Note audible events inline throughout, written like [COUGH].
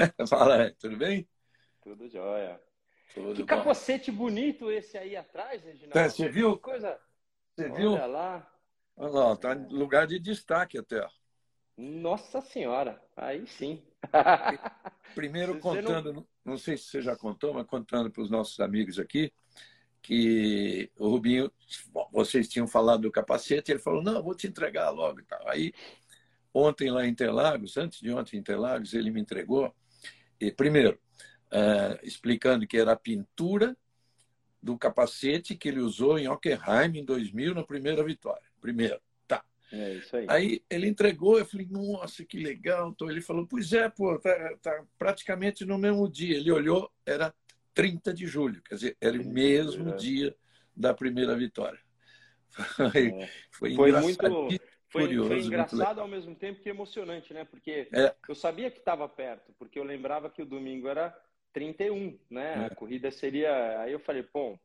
[LAUGHS] Fala, tudo bem? Tudo jóia. Tudo que bom. capacete bonito esse aí atrás, Reginaldo. Você viu? Que coisa. Você Olha viu? lá. Olha lá, tá em lugar de destaque até. Nossa Senhora. Aí sim. Primeiro [LAUGHS] contando, não... não sei se você já contou, mas contando para os nossos amigos aqui, que o Rubinho, bom, vocês tinham falado do capacete, ele falou, não, vou te entregar logo e tal. Aí, ontem lá em Interlagos, antes de ontem em Interlagos, ele me entregou, primeiro, eh, explicando que era a pintura do capacete que ele usou em Hockenheim em 2000, na primeira vitória. Primeiro. Tá. É isso aí. Aí ele entregou, eu falei, nossa, que legal. Então ele falou, pois é, pô, tá, tá praticamente no mesmo dia. Ele olhou, era 30 de julho, quer dizer, era o 30 de mesmo é. dia da primeira vitória. [LAUGHS] Foi, É. foi, Foi muito. Foi, curioso, foi engraçado ao mesmo tempo que emocionante, né? Porque É. eu sabia que estava perto, porque eu lembrava que o domingo era 31, né? É. A corrida seria. Aí eu falei, bom,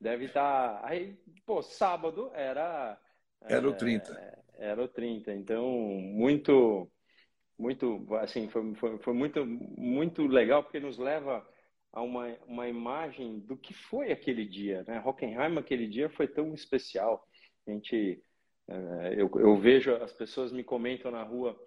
deve estar. Aí, pô, sábado era. Era o é, 30. Era o 30. Então, muito. Muito. Assim, foi, foi, foi muito, muito legal, porque nos leva a uma, uma imagem do que foi aquele dia, né? Hockenheim, aquele dia foi tão especial. A gente. É, eu, eu vejo as pessoas me comentam na rua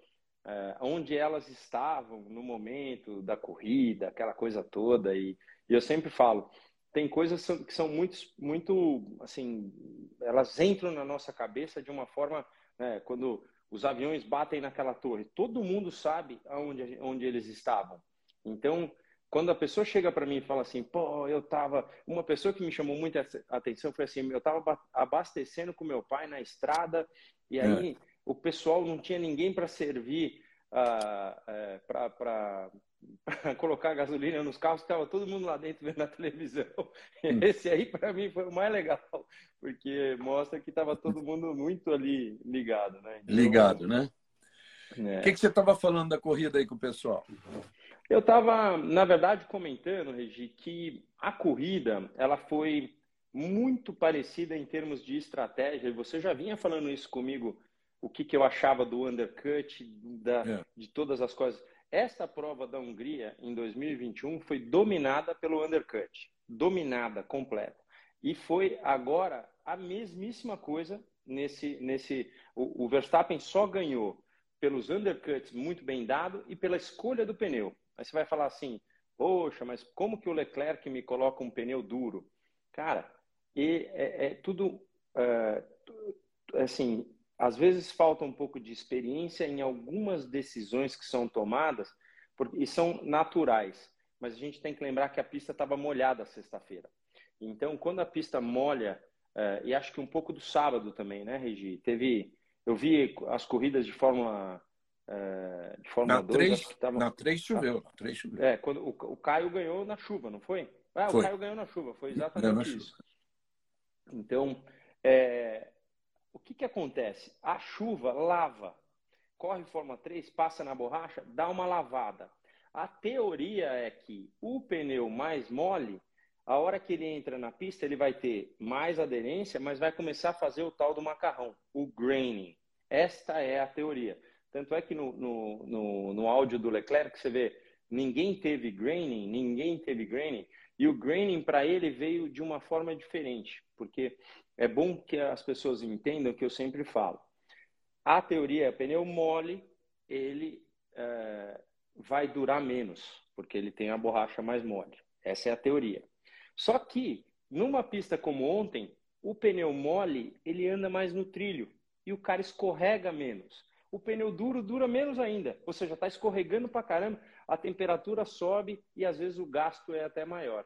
é, onde elas estavam no momento da corrida, aquela coisa toda e, e eu sempre falo tem coisas que são muito muito assim elas entram na nossa cabeça de uma forma né, quando os aviões batem naquela torre todo mundo sabe aonde onde eles estavam. Então quando a pessoa chega para mim e fala assim, pô, eu tava. Uma pessoa que me chamou muita atenção foi assim: eu tava ba- abastecendo com meu pai na estrada, e aí o pessoal não tinha ninguém para servir, ah, é, para [LAUGHS] colocar gasolina nos carros, estava todo mundo lá dentro [LAUGHS] vendo a televisão. Hum. [LAUGHS] Esse aí, para mim, foi o mais legal, porque mostra que estava todo mundo muito ali ligado, né? Então, ligado, né? é. O que, que você estava falando da corrida aí com o pessoal? Eu estava, na verdade, comentando, Regi, que a corrida ela foi muito parecida em termos de estratégia. E você já vinha falando isso comigo, o que, que eu achava do undercut, da, É. de todas as coisas. Esta prova da Hungria, em 2021, foi dominada pelo undercut. Dominada, completa. E foi agora a mesmíssima coisa nesse... nesse o, o Verstappen só ganhou pelos undercuts muito bem dado e pela escolha do pneu. Aí você vai falar assim, poxa, mas como que o Leclerc me coloca um pneu duro? Cara, e é, é tudo é, assim, às vezes falta um pouco de experiência em algumas decisões que são tomadas e são naturais. Mas a gente tem que lembrar que a pista estava molhada sexta-feira. Então, quando a pista molha, é, e acho que um pouco do sábado também, né, Regi? Teve, eu vi as corridas de Fórmula é, de Fórmula Na 2, 3, acho que tava, na 3 choveu. Na 3 choveu. é, quando o, o Caio ganhou na chuva, não foi? Ah, Foi. o Caio ganhou na chuva, foi exatamente chuva. isso. Então, é, o que, que acontece? A chuva lava, corre forma 3, passa na borracha, dá uma lavada. A teoria é que o pneu mais mole, a hora que ele entra na pista, ele vai ter mais aderência, mas vai começar a fazer o tal do macarrão, o graining. Esta é a teoria. Tanto é que no, no, no, no áudio do Leclerc você vê, ninguém teve graining, ninguém teve graining, e o graining para ele veio de uma forma diferente, porque é bom que as pessoas entendam que eu sempre falo. A teoria é pneu mole, ele é, vai durar menos, porque ele tem a borracha mais mole. Essa é a teoria. Só que numa pista como ontem, o pneu mole ele anda mais no trilho e o cara escorrega menos. O pneu duro dura menos ainda, ou seja, está escorregando para caramba, a temperatura sobe e às vezes o gasto é até maior.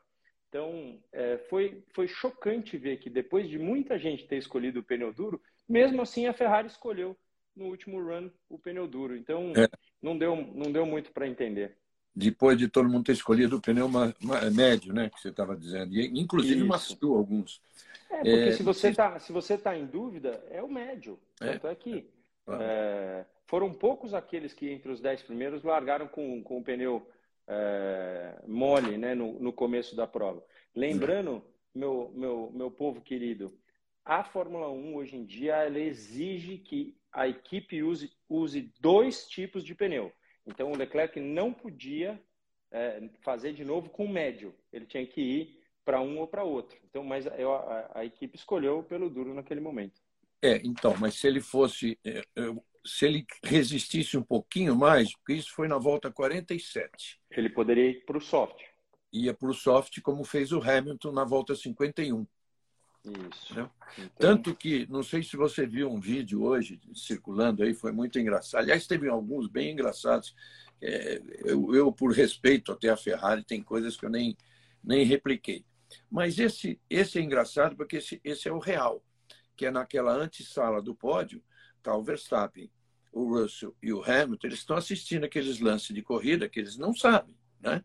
Então, é, foi, foi chocante ver que depois de muita gente ter escolhido o pneu duro, mesmo assim a Ferrari escolheu no último run o pneu duro. Então, É. não, deu, não deu muito para entender. Depois de todo mundo ter escolhido o pneu ma- ma- médio, né? Que você estava dizendo. E, inclusive, maciou alguns. É, porque É, se você está se você tá em dúvida, é o médio. É. Tanto é que. É, foram poucos aqueles que entre os dez primeiros largaram com, com o pneu é, mole né, no, no começo da prova. Lembrando, meu, meu, meu povo querido, a Fórmula 1 hoje em dia ela exige que a equipe use, use dois tipos de pneu. Então o Leclerc não podia é, fazer de novo com o médio. Ele tinha que ir para um ou para outro. Então, mas a, a, equipe escolheu pelo duro naquele momento. É, então, mas se ele fosse, é, se ele resistisse um pouquinho mais, porque isso foi na volta 47. Ele poderia ir para o soft. Ia para o soft, como fez o Hamilton na volta 51. Isso. Né? Então... Tanto que, não sei se você viu um vídeo hoje circulando aí, foi muito engraçado. Aliás, teve alguns bem engraçados. É, eu, eu, por respeito até a Ferrari, tem coisas que eu nem, nem repliquei. Mas esse, esse é engraçado porque esse, esse é o real, que é naquela antessala do pódio, está o Verstappen, o Russell e o Hamilton, eles estão assistindo aqueles lances de corrida que eles não sabem. Né?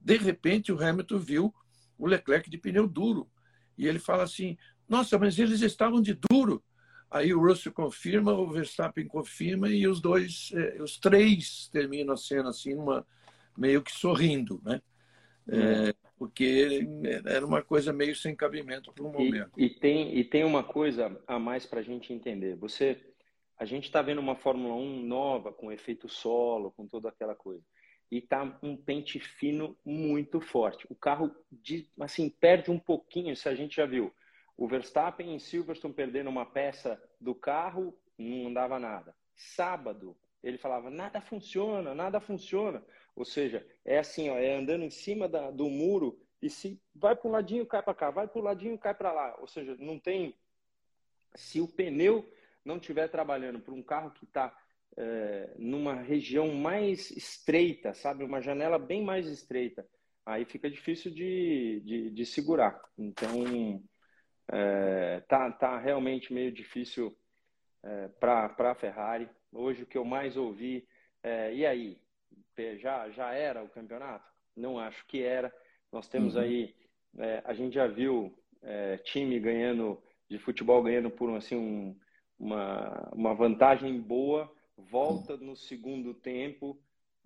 De repente, o Hamilton viu o Leclerc de pneu duro. E ele fala assim: Nossa, mas eles estavam de duro. Aí o Russell confirma, o Verstappen confirma e os dois, eh, os três terminam a cena assim, uma, meio que sorrindo, né? É, porque era uma coisa meio sem cabimento para o momento. E, e, tem, e tem uma coisa a mais para a gente entender. Você, a gente está vendo uma Fórmula 1 nova, com efeito solo, com toda aquela coisa. E tá um pente fino muito forte. O carro, assim, perde um pouquinho, se a gente já viu o Verstappen em Silverstone perdendo uma peça do carro, não andava nada. Sábado, ele falava: nada funciona, nada funciona. Ou seja, é assim, ó, é andando em cima da, do muro e se vai para um ladinho, cai para cá, vai para o ladinho, cai para lá. Ou seja, não tem. Se o pneu não estiver trabalhando para um carro que está é, numa região mais estreita, sabe, uma janela bem mais estreita, aí fica difícil de, de, de segurar. Então é, tá, tá realmente meio difícil é, para a Ferrari. Hoje o que eu mais ouvi é, e aí, já, já era o campeonato? Não acho que era. Nós temos uhum. aí, é, a gente já viu é, time ganhando, de futebol ganhando por assim, um, uma, uma vantagem boa, volta uhum. no segundo tempo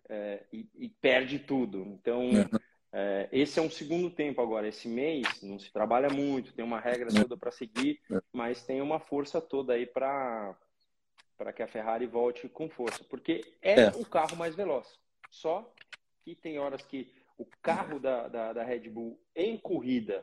é, e, e, perde tudo. Então, uhum. É, esse é um segundo tempo agora. Esse mês não se trabalha muito, tem uma regra toda para seguir, é. mas tem uma força toda aí para para que a Ferrari volte com força, porque é, é, o carro mais veloz. Só que tem horas que o carro da, da, da Red Bull em corrida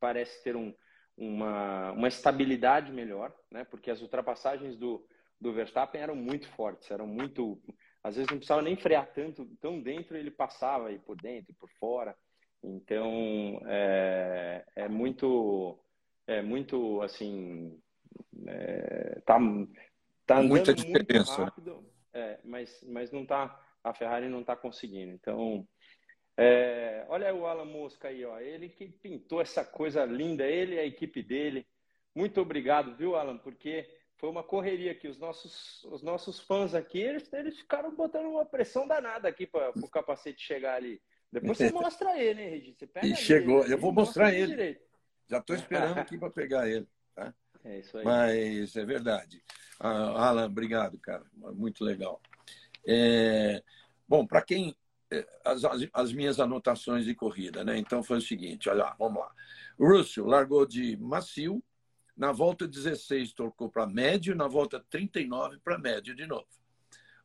parece ter um, uma, uma estabilidade melhor, né? Porque as ultrapassagens do, do Verstappen eram muito fortes, eram muito às vezes não precisava nem frear tanto, tão dentro ele passava aí por dentro, por fora. Então é, é muito, é muito assim, é, tá, tá muita diferença. Muito rápido, é, mas, mas não tá, a Ferrari não está conseguindo. Então é, olha o Alan Mosca aí, ó, ele que pintou essa coisa linda, ele e a equipe dele. Muito obrigado, viu, Alan? Porque foi uma correria aqui. Os nossos, os nossos fãs aqui, eles, eles ficaram botando uma pressão danada aqui para o capacete chegar ali. Depois você [LAUGHS] mostra ele, hein, Regi? Você pega e chegou, eu vou mostrar ele. Direito. Já estou esperando aqui para pegar ele. É isso aí. Mas é verdade. Ah, Alan, obrigado, cara. Muito legal. É... Bom, para quem. É, as, as, minhas anotações de corrida, né? Então foi o seguinte: olha lá, vamos lá. Russell largou de macio, na volta 16 trocou para médio, na volta 39 para médio de novo.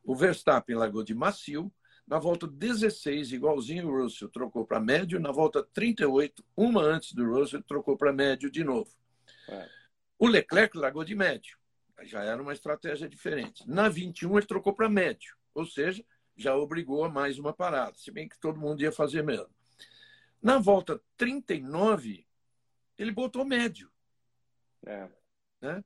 O Verstappen largou de macio, na volta 16, igualzinho o Russell, trocou para médio, na volta 38, uma antes do Russell, trocou para médio de novo. É. O Leclerc largou de médio, já era uma estratégia diferente. Na 21, ele trocou para médio, ou seja, já obrigou a mais uma parada, se bem que todo mundo ia fazer mesmo. Na volta 39, ele botou médio. É. Né?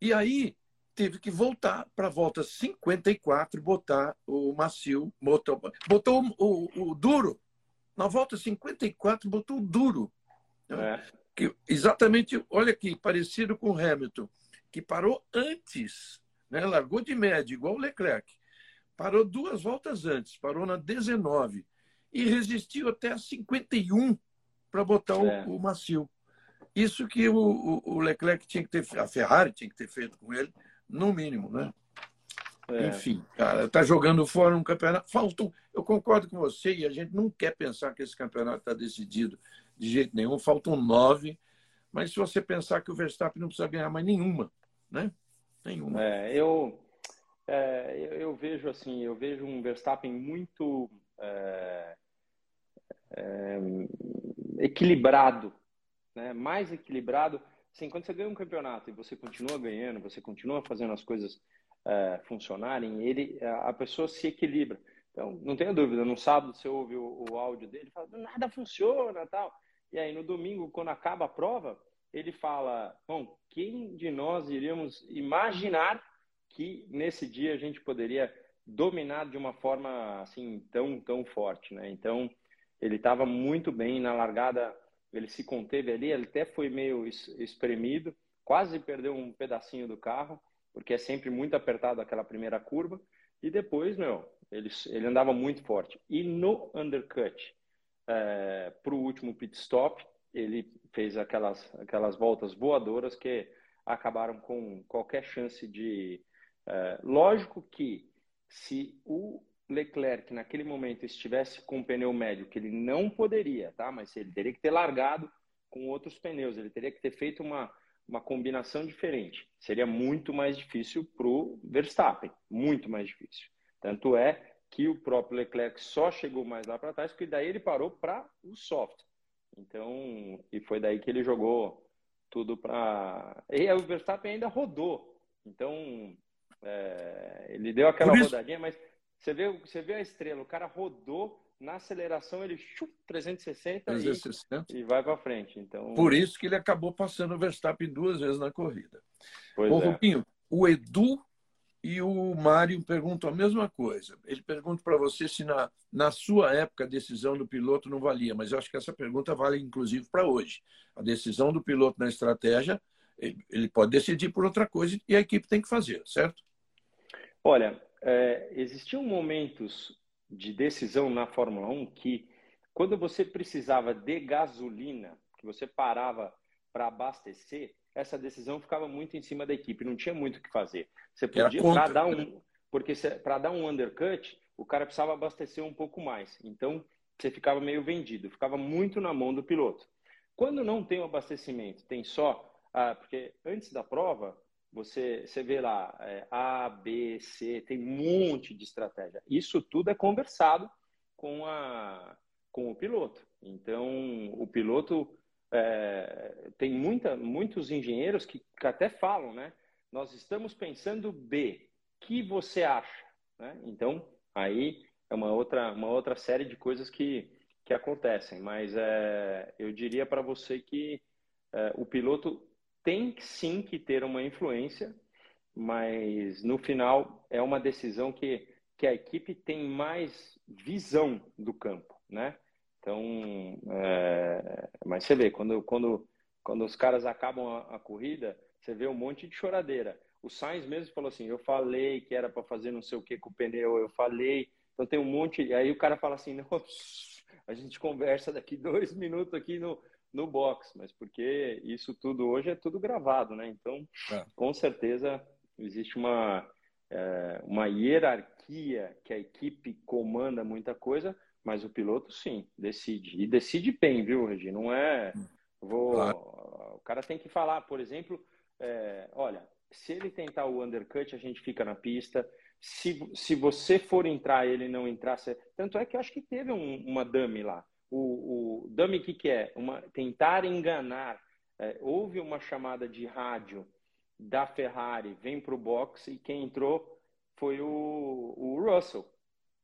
E aí teve que voltar para a volta 54 botar o macio, botou, botou o, o, o, duro. Na volta 54 botou o duro. É. Que, exatamente, olha aqui, parecido com o Hamilton, que parou antes, né? largou de média, igual o Leclerc. Parou duas voltas antes, parou na 19 e resistiu até a 51 para botar é. o, o macio. Isso que o, o, Leclerc tinha que ter, a Ferrari tinha que ter feito com ele, no mínimo, né? É. Enfim, cara, tá jogando fora um campeonato. Faltam, eu concordo com você, e a gente não quer pensar que esse campeonato está decidido de jeito nenhum. Faltam nove, mas se você pensar que o Verstappen não precisa ganhar mais nenhuma, né? Nenhuma. É, eu, é, eu, eu, vejo assim, eu vejo um Verstappen muito é, é, equilibrado, né? mais equilibrado. Assim, quando você ganha um campeonato e você continua ganhando, você continua fazendo as coisas é, funcionarem, ele, a pessoa se equilibra. Então, não tenha dúvida, no sábado você ouve o, o áudio dele, fala, nada funciona, tal. E aí no domingo, quando acaba a prova, ele fala, bom, quem de nós iríamos imaginar que nesse dia a gente poderia dominar de uma forma assim tão tão forte, né? Então ele estava muito bem na largada, ele se conteve ali, ele até foi meio espremido, quase perdeu um pedacinho do carro, porque é sempre muito apertado aquela primeira curva. E depois, meu, ele, ele andava muito forte. E no undercut, é, para o último pit stop, ele fez aquelas, aquelas voltas voadoras que acabaram com qualquer chance de. É, lógico que se o Leclerc naquele momento estivesse com um pneu médio, que ele não poderia, tá? Mas ele teria que ter largado com outros pneus, ele teria que ter feito uma, uma combinação diferente. Seria muito mais difícil para o Verstappen, muito mais difícil. Tanto é que o próprio Leclerc só chegou mais lá para trás, porque daí ele parou para o soft. Então, e foi daí que ele jogou tudo para. E o Verstappen ainda rodou. Então, é... ele deu aquela isso... rodadinha, mas você vê, você vê a estrela, o cara rodou na aceleração, ele chup, 360, 360. E, e vai para frente. Então, Por isso que ele acabou passando o Verstappen duas vezes na corrida. Pois Ô, é. Rupinho, o Edu e o Mário pergunta a mesma coisa. Ele pergunta para você se na, na sua época a decisão do piloto não valia, mas eu acho que essa pergunta vale inclusive para hoje. A decisão do piloto na estratégia, ele, ele, pode decidir por outra coisa e a equipe tem que fazer, certo? Olha, é, existiam momentos de decisão na Fórmula 1 que, quando você precisava de gasolina, que você parava para abastecer, essa decisão ficava muito em cima da equipe, não tinha muito o que fazer. Você podia para dar um, porque para dar um undercut, o cara precisava abastecer um pouco mais. Então você ficava meio vendido, ficava muito na mão do piloto. Quando não tem o abastecimento, tem só, ah, porque antes da prova você, você vê lá é, A, B, C, tem um monte de estratégia. Isso tudo é conversado com a com o piloto. Então o piloto é, tem muita, muitos engenheiros que, que, até falam, né? Nós estamos pensando B, que você acha? Né? Então, aí é uma outra, uma outra série de coisas que, que acontecem. Mas é, eu diria para você que é, o piloto tem sim que ter uma influência, mas no final é uma decisão que, que a equipe tem mais visão do campo, né? Então, é... mas você vê, quando, quando, quando os caras acabam a, a, corrida, você vê um monte de choradeira. O Sainz mesmo falou assim: eu falei que era para fazer não sei o que com o pneu, eu falei. Então tem um monte. E aí o cara fala assim: [LAUGHS] não, a gente conversa daqui dois minutos aqui no, no box, mas porque isso tudo hoje é tudo gravado, né? Então, é. com certeza existe uma, é, uma hierarquia que a equipe comanda muita coisa, mas o piloto, sim, decide. E decide bem, viu, Regi? Não é. Vou... Claro. O cara tem que falar, por exemplo, é, olha, se ele tentar o undercut, a gente fica na pista. Se, se você for entrar ele não entrar. Você... Tanto é que eu acho que teve um, uma dummy lá. O, o dummy, o que, que é? Uma, tentar enganar. É, houve uma chamada de rádio da Ferrari, vem para o box, e quem entrou foi o, o Russell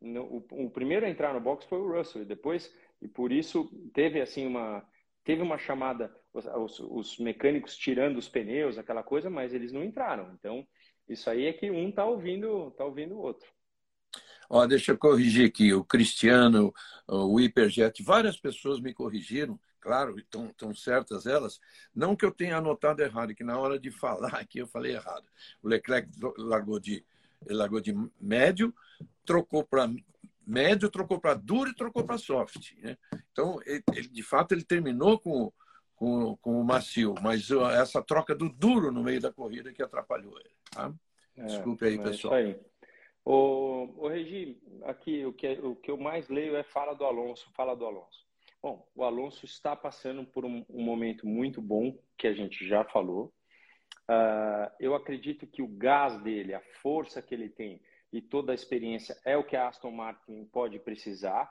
no, o, o, primeiro a entrar no box foi o Russell e depois e por isso teve assim uma teve uma chamada os, os, mecânicos tirando os pneus aquela coisa mas eles não entraram. Então isso aí é que um tá ouvindo tá ouvindo o outro. Ó, deixa eu corrigir aqui. O Cristiano o Hyperjet várias pessoas me corrigiram claro estão, estão certas elas. Não que eu tenha anotado errado que na hora de [LAUGHS] falar aqui eu falei errado. O Leclerc largou de ele largou de médio, trocou para médio, trocou para duro e trocou para soft. Né? Então, ele, ele, de fato, ele terminou com, com, com o macio, mas essa troca do duro no meio da corrida que atrapalhou ele. Tá? É, Desculpe aí, é pessoal. Isso aí. O, o Regi, aqui o que, o que eu mais leio é fala do Alonso, fala do Alonso. Bom, o Alonso está passando por um, um momento muito bom, que a gente já falou. Uh, eu acredito que o gás dele, a força que ele tem e toda a experiência é o que a Aston Martin pode precisar.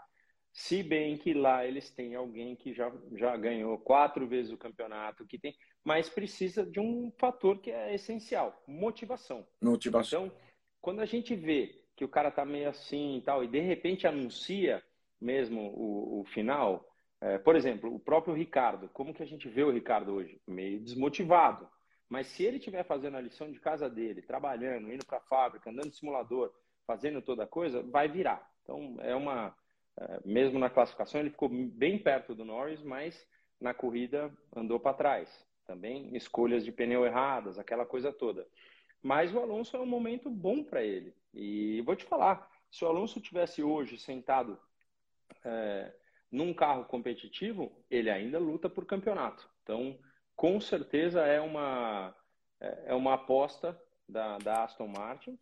Se bem que lá eles têm alguém que já, já ganhou quatro vezes o campeonato, que tem, mas precisa de um fator que é essencial, motivação. Motivação. Então, quando a gente vê que o cara tá meio assim e tal, e de repente anuncia mesmo o, o final, é, por exemplo, o próprio Ricardo, como que a gente vê o Ricardo hoje? Meio desmotivado. Mas se ele estiver fazendo a lição de casa dele, trabalhando, indo para a fábrica, andando de simulador, fazendo toda a coisa, vai virar. Então, é uma. É, mesmo na classificação, ele ficou bem perto do Norris, mas na corrida andou para trás. Também escolhas de pneu erradas, aquela coisa toda. Mas o Alonso é um momento bom para ele. E vou te falar: se o Alonso tivesse hoje sentado é, num carro competitivo, ele ainda luta por campeonato. Então, com certeza é uma, é, é uma aposta da, da Aston Martin.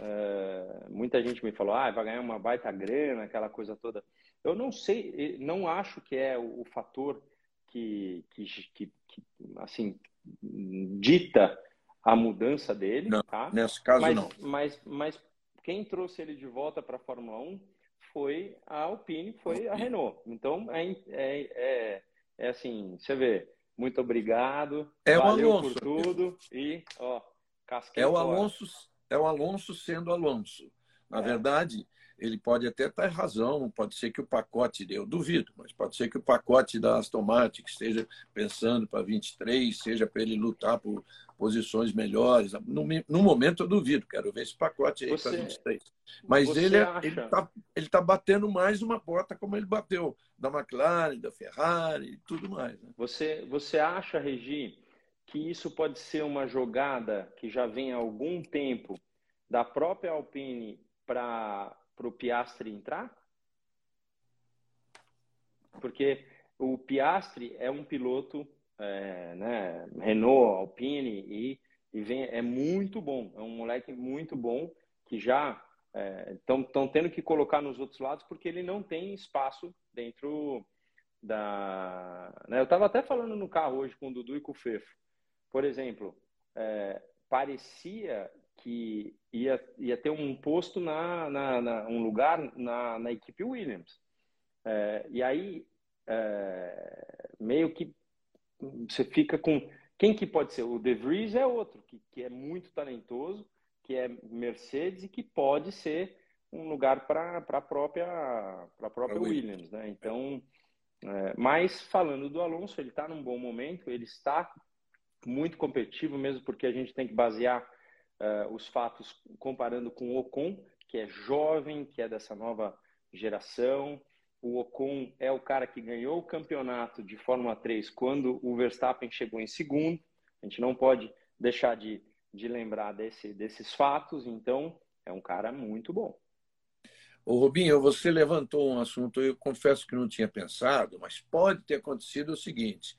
É, muita gente me falou, ah, vai ganhar uma baita grana, aquela coisa toda. Eu não sei, não acho que é o, o fator que, que, que, que, assim, dita a mudança dele. Não, tá? Nesse caso, mas, não. Mas, mas quem trouxe ele de volta para a Fórmula 1 foi a Alpine, foi a Renault. Então, é, é, é, é assim, você vê, muito obrigado, é o Alonso. por tudo e, ó, É o Alonso, é o Alonso sendo Alonso. Na é. verdade, ele pode até estar em razão, pode ser que o pacote, eu duvido, mas pode ser que o pacote da Aston Martin esteja pensando para 23, seja para ele lutar por posições melhores. No, no, momento eu duvido, quero ver esse pacote aí para 23. Mas ele é, está ele tá batendo mais uma porta como ele bateu da McLaren, da Ferrari e tudo mais. Né? Você, você acha, Regi, que isso pode ser uma jogada que já vem há algum tempo da própria Alpine para para o Piastri entrar? Porque o Piastri é um piloto, é, né, Renault, Alpine, e, e vem, é muito bom, é um moleque muito bom que já estão é, tendo que colocar nos outros lados porque ele não tem espaço dentro da. Né? Eu estava até falando no carro hoje com o Dudu e com o Fefo. Por exemplo, é, parecia que ia, ia ter um posto na, na, na um lugar na, na equipe Williams. É, e aí é, meio que você fica com quem que pode ser? O De Vries é outro que, que é muito talentoso, que é Mercedes e que pode ser um lugar para a própria para própria Williams, né? Então, é, mas falando do Alonso, ele está num bom momento, ele está muito competitivo mesmo porque a gente tem que basear uh, os fatos comparando com o Ocon, que é jovem, que é dessa nova geração. O Ocon é o cara que ganhou o campeonato de Fórmula 3 quando o Verstappen chegou em segundo. A gente não pode deixar de, de lembrar desse, desses fatos, então é um cara muito bom. Ô Rubinho, você levantou um assunto, eu confesso que não tinha pensado, mas pode ter acontecido o seguinte: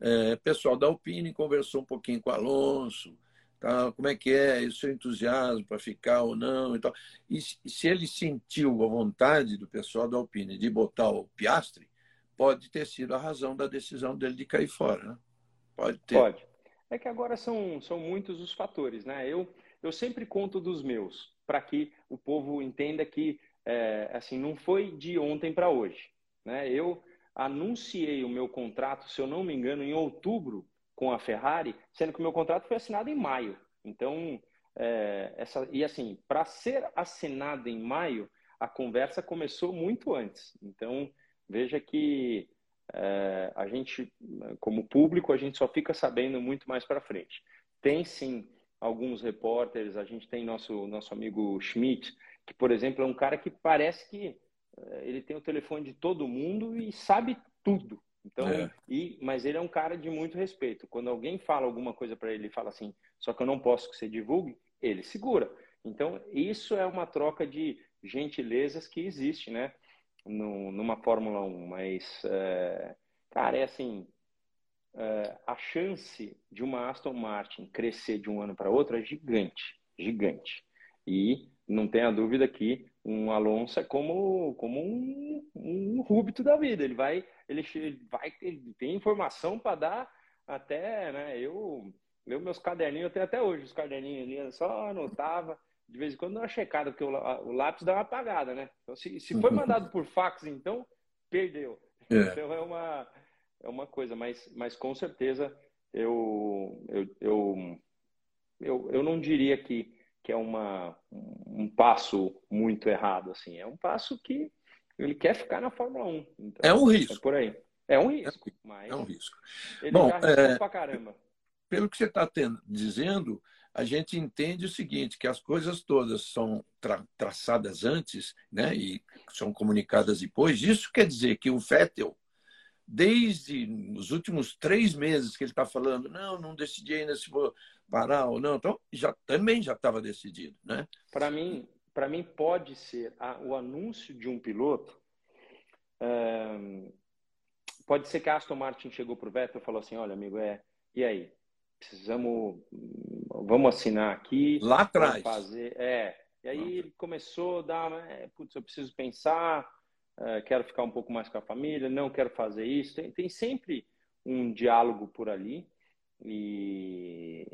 é, pessoal da Alpine conversou um pouquinho com o Alonso, Tá? Como é que é o seu entusiasmo para ficar ou não e tal. E se ele sentiu a vontade do pessoal da Alpine de botar o Piastre, pode ter sido a razão da decisão dele de cair fora, né? Pode ter. Pode. É que agora são, são muitos os fatores, né? Eu, eu sempre conto dos meus, para que o povo entenda que é, assim não foi de ontem para hoje. Né? Eu anunciei o meu contrato, se eu não me engano, em outubro com a Ferrari, sendo que o meu contrato foi assinado em maio. Então, é, essa, e assim, para ser assinado em maio, a conversa começou muito antes. Então, veja que é, a gente, como público, a gente só fica sabendo muito mais para frente. Tem sim alguns repórteres, a gente tem nosso, nosso amigo Schmidt, que, por exemplo, é um cara que parece que é, ele tem o telefone de todo mundo e sabe tudo. Então, é. e, mas ele é um cara de muito respeito. Quando alguém fala alguma coisa para ele e fala assim, só que eu não posso que você divulgue, ele segura. Então, isso é uma troca de gentilezas que existe, né? No, numa Fórmula 1. Mas, é, cara, é assim: é, a chance de uma Aston Martin crescer de um ano para outro é gigante gigante. E não tenha dúvida que um Alonso é como, como um, um rúbito da vida. Ele vai, ele, vai, ele tem informação para dar até, né? Eu, eu meus caderninhos, eu tenho até hoje os caderninhos ali, eu só anotava, de vez em quando dá uma checada, porque o, o lápis dá uma apagada, né? Então, se, se foi mandado por fax, então, perdeu. É. Então é uma, é uma coisa, mas, mas com certeza eu, eu, eu, eu, eu não diria que, que é uma, um passo muito errado, assim. É um passo que ele quer ficar na Fórmula 1. Então, é um risco. É por aí. É um risco, é, mas é um risco. Ele Bom, é, pra caramba. Pelo que você está dizendo, a gente entende o seguinte, que as coisas todas são tra traçadas antes né, e são comunicadas depois. Isso quer dizer que o Vettel, desde os últimos três meses que ele está falando, não, não decidi ainda se vou parar ou não, então já, também já estava decidido. Né? Para mim, para mim pode ser a, o anúncio de um piloto Pode ser que a Aston Martin chegou para o Vettel e falou assim, olha, amigo, é, e aí? Precisamos, vamos assinar aqui. Lá atrás. Fazer, é. E aí ele começou a dar, é, putz, eu preciso pensar, é, quero ficar um pouco mais com a família, não quero fazer isso. Tem, tem sempre um diálogo por ali. E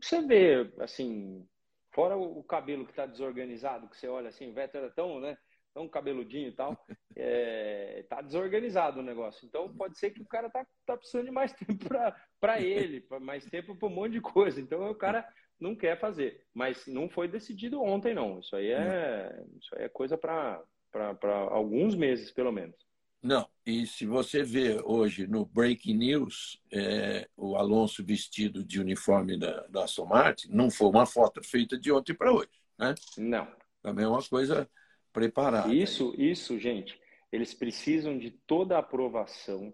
você vê, assim, fora o, cabelo que está desorganizado, que você olha assim, o Vettel era tão, né? tão cabeludinho e tal, [LAUGHS] é, tá desorganizado o negócio. Então pode ser que o cara tá, tá precisando de mais [LAUGHS] tempo para ele, mais tempo para um monte de coisa. Então o cara não quer fazer. Mas não foi decidido ontem, não. Isso aí é, isso aí é coisa para alguns meses, pelo menos. Não, e se você vê hoje no Breaking News é, o Alonso vestido de uniforme da, da Aston Martin, não foi uma foto feita de ontem para hoje, né? Não. Também é uma coisa preparada. Isso, isso, gente, eles precisam de toda a aprovação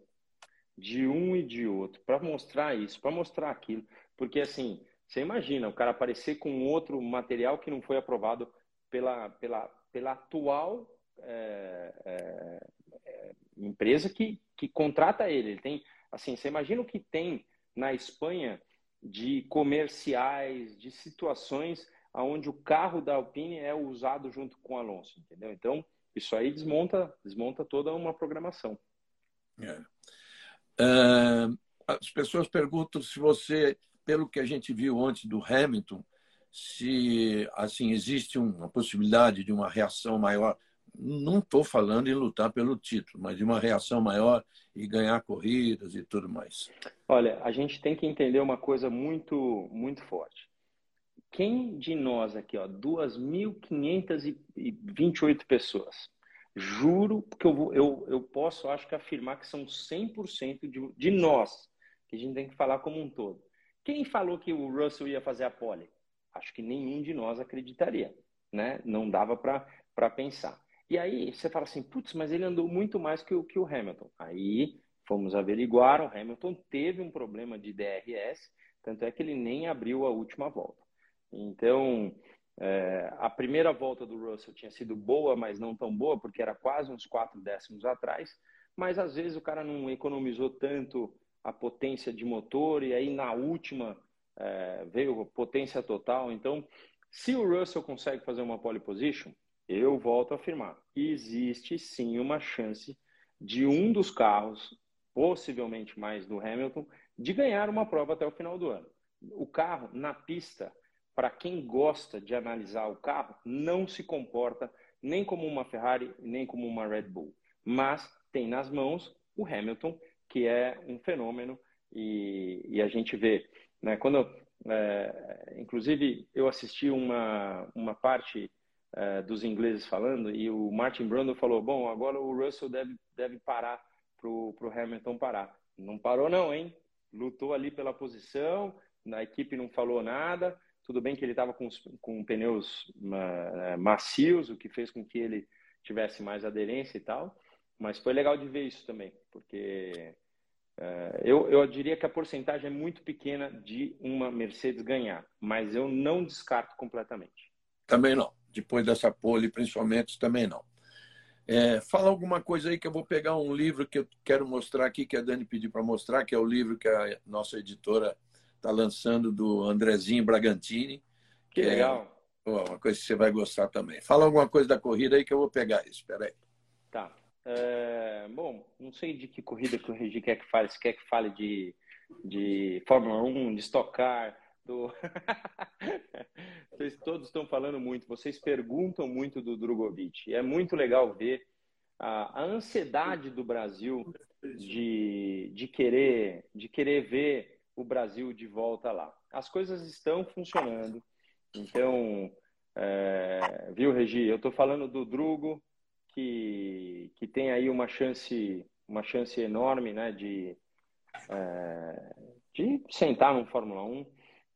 de um e de outro para mostrar isso, para mostrar aquilo. Porque, assim, você imagina o cara aparecer com outro material que não foi aprovado pela, pela, pela atual é, é, empresa que, que contrata ele. Ele tem, assim, você imagina o que tem na Espanha de comerciais, de situações aonde o carro da Alpine é usado junto com o Alonso, entendeu? Então, isso aí desmonta, desmonta toda uma programação. É. Uh, as pessoas perguntam se você, pelo que a gente viu ontem do Hamilton, se assim existe uma possibilidade de uma reação maior. Não estou falando em lutar pelo título, mas de uma reação maior e ganhar corridas e tudo mais. Olha, a gente tem que entender uma coisa muito, muito forte quem de nós aqui, ó, 2.528 pessoas, juro que eu, eu, eu posso, acho que afirmar que são 100% de, de nós, que a gente tem que falar como um todo. Quem falou que o Russell ia fazer a pole? Acho que nenhum de nós acreditaria, né? Não dava para pensar. E aí você fala assim, putz, mas ele andou muito mais que o, que o Hamilton. Aí fomos averiguar, o Hamilton teve um problema de DRS, tanto é que ele nem abriu a última volta. Então, é, a primeira volta do Russell tinha sido boa, mas não tão boa, porque era quase uns quatro décimos atrás. Mas às vezes o cara não economizou tanto a potência de motor e aí na última é, veio potência total. Então, se o Russell consegue fazer uma pole position, eu volto a afirmar: existe sim uma chance de um dos carros, possivelmente mais do Hamilton, de ganhar uma prova até o final do ano. O carro na pista para quem gosta de analisar o carro, não se comporta nem como uma Ferrari, nem como uma Red Bull. Mas tem nas mãos o Hamilton, que é um fenômeno, e, e a gente vê. Né, quando, é, inclusive, eu assisti uma, uma parte é, dos ingleses falando, e o Martin Brundle falou: bom, agora o Russell deve, deve parar para o Hamilton parar. Não parou, não, hein? Lutou ali pela posição, a equipe não falou nada tudo bem que ele estava com, com pneus uh, macios, o que fez com que ele tivesse mais aderência e tal. Mas foi legal de ver isso também, porque uh, eu, eu diria que a porcentagem é muito pequena de uma Mercedes ganhar, mas eu não descarto completamente. Também não. Depois dessa pole, principalmente, também não. É, fala alguma coisa aí que eu vou pegar um livro que eu quero mostrar aqui, que a Dani pediu para mostrar, que é o livro que a nossa editora está lançando do Andrezinho Bragantini. Que, que é legal. É uma coisa que você vai gostar também. Fala alguma coisa da corrida aí que eu vou pegar isso. Espera aí. Tá. É, bom, não sei de que corrida que o Regi quer que fale. Se quer que fale de, de Fórmula 1, de Stock Car, do... [LAUGHS] todos estão falando muito, vocês perguntam muito do Drogovic. É muito legal ver a, a ansiedade do Brasil de, de, querer, de querer ver o Brasil de volta lá. As coisas estão funcionando. Então, é, viu, Regi? Eu estou falando do Drugo, que, que tem aí uma chance, uma chance enorme né, de, é, de sentar no Fórmula 1.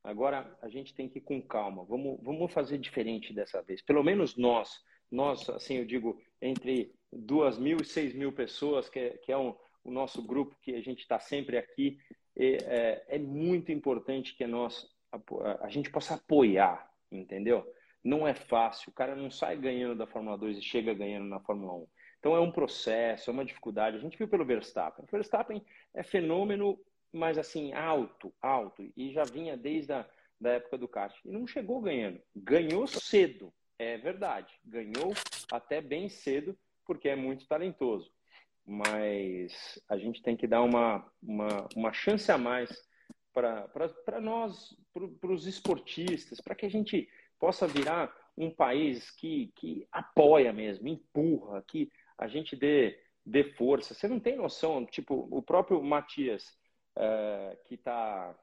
Agora a gente tem que ir com calma. Vamos, vamos fazer diferente dessa vez. Pelo menos nós, nós, assim eu digo, entre duas mil e seis mil pessoas, que é, que é um, o nosso grupo que a gente está sempre aqui, é, é, muito importante que nós a, a gente possa apoiar, entendeu? Não é fácil. O cara não sai ganhando da Fórmula 2 e chega ganhando na Fórmula 1. Então é um processo, é uma dificuldade. A gente viu pelo Verstappen. O Verstappen é fenômeno, mas assim, alto, alto. E já vinha desde a da época do kart. E não chegou ganhando. Ganhou cedo, é verdade. Ganhou até bem cedo, porque é muito talentoso. Mas a gente tem que dar uma, uma, uma chance a mais para nós, para os esportistas, para que a gente possa virar um país que, que apoia mesmo, empurra, que a gente dê, dê força. Você não tem noção, tipo, o próprio Matias, é, que está,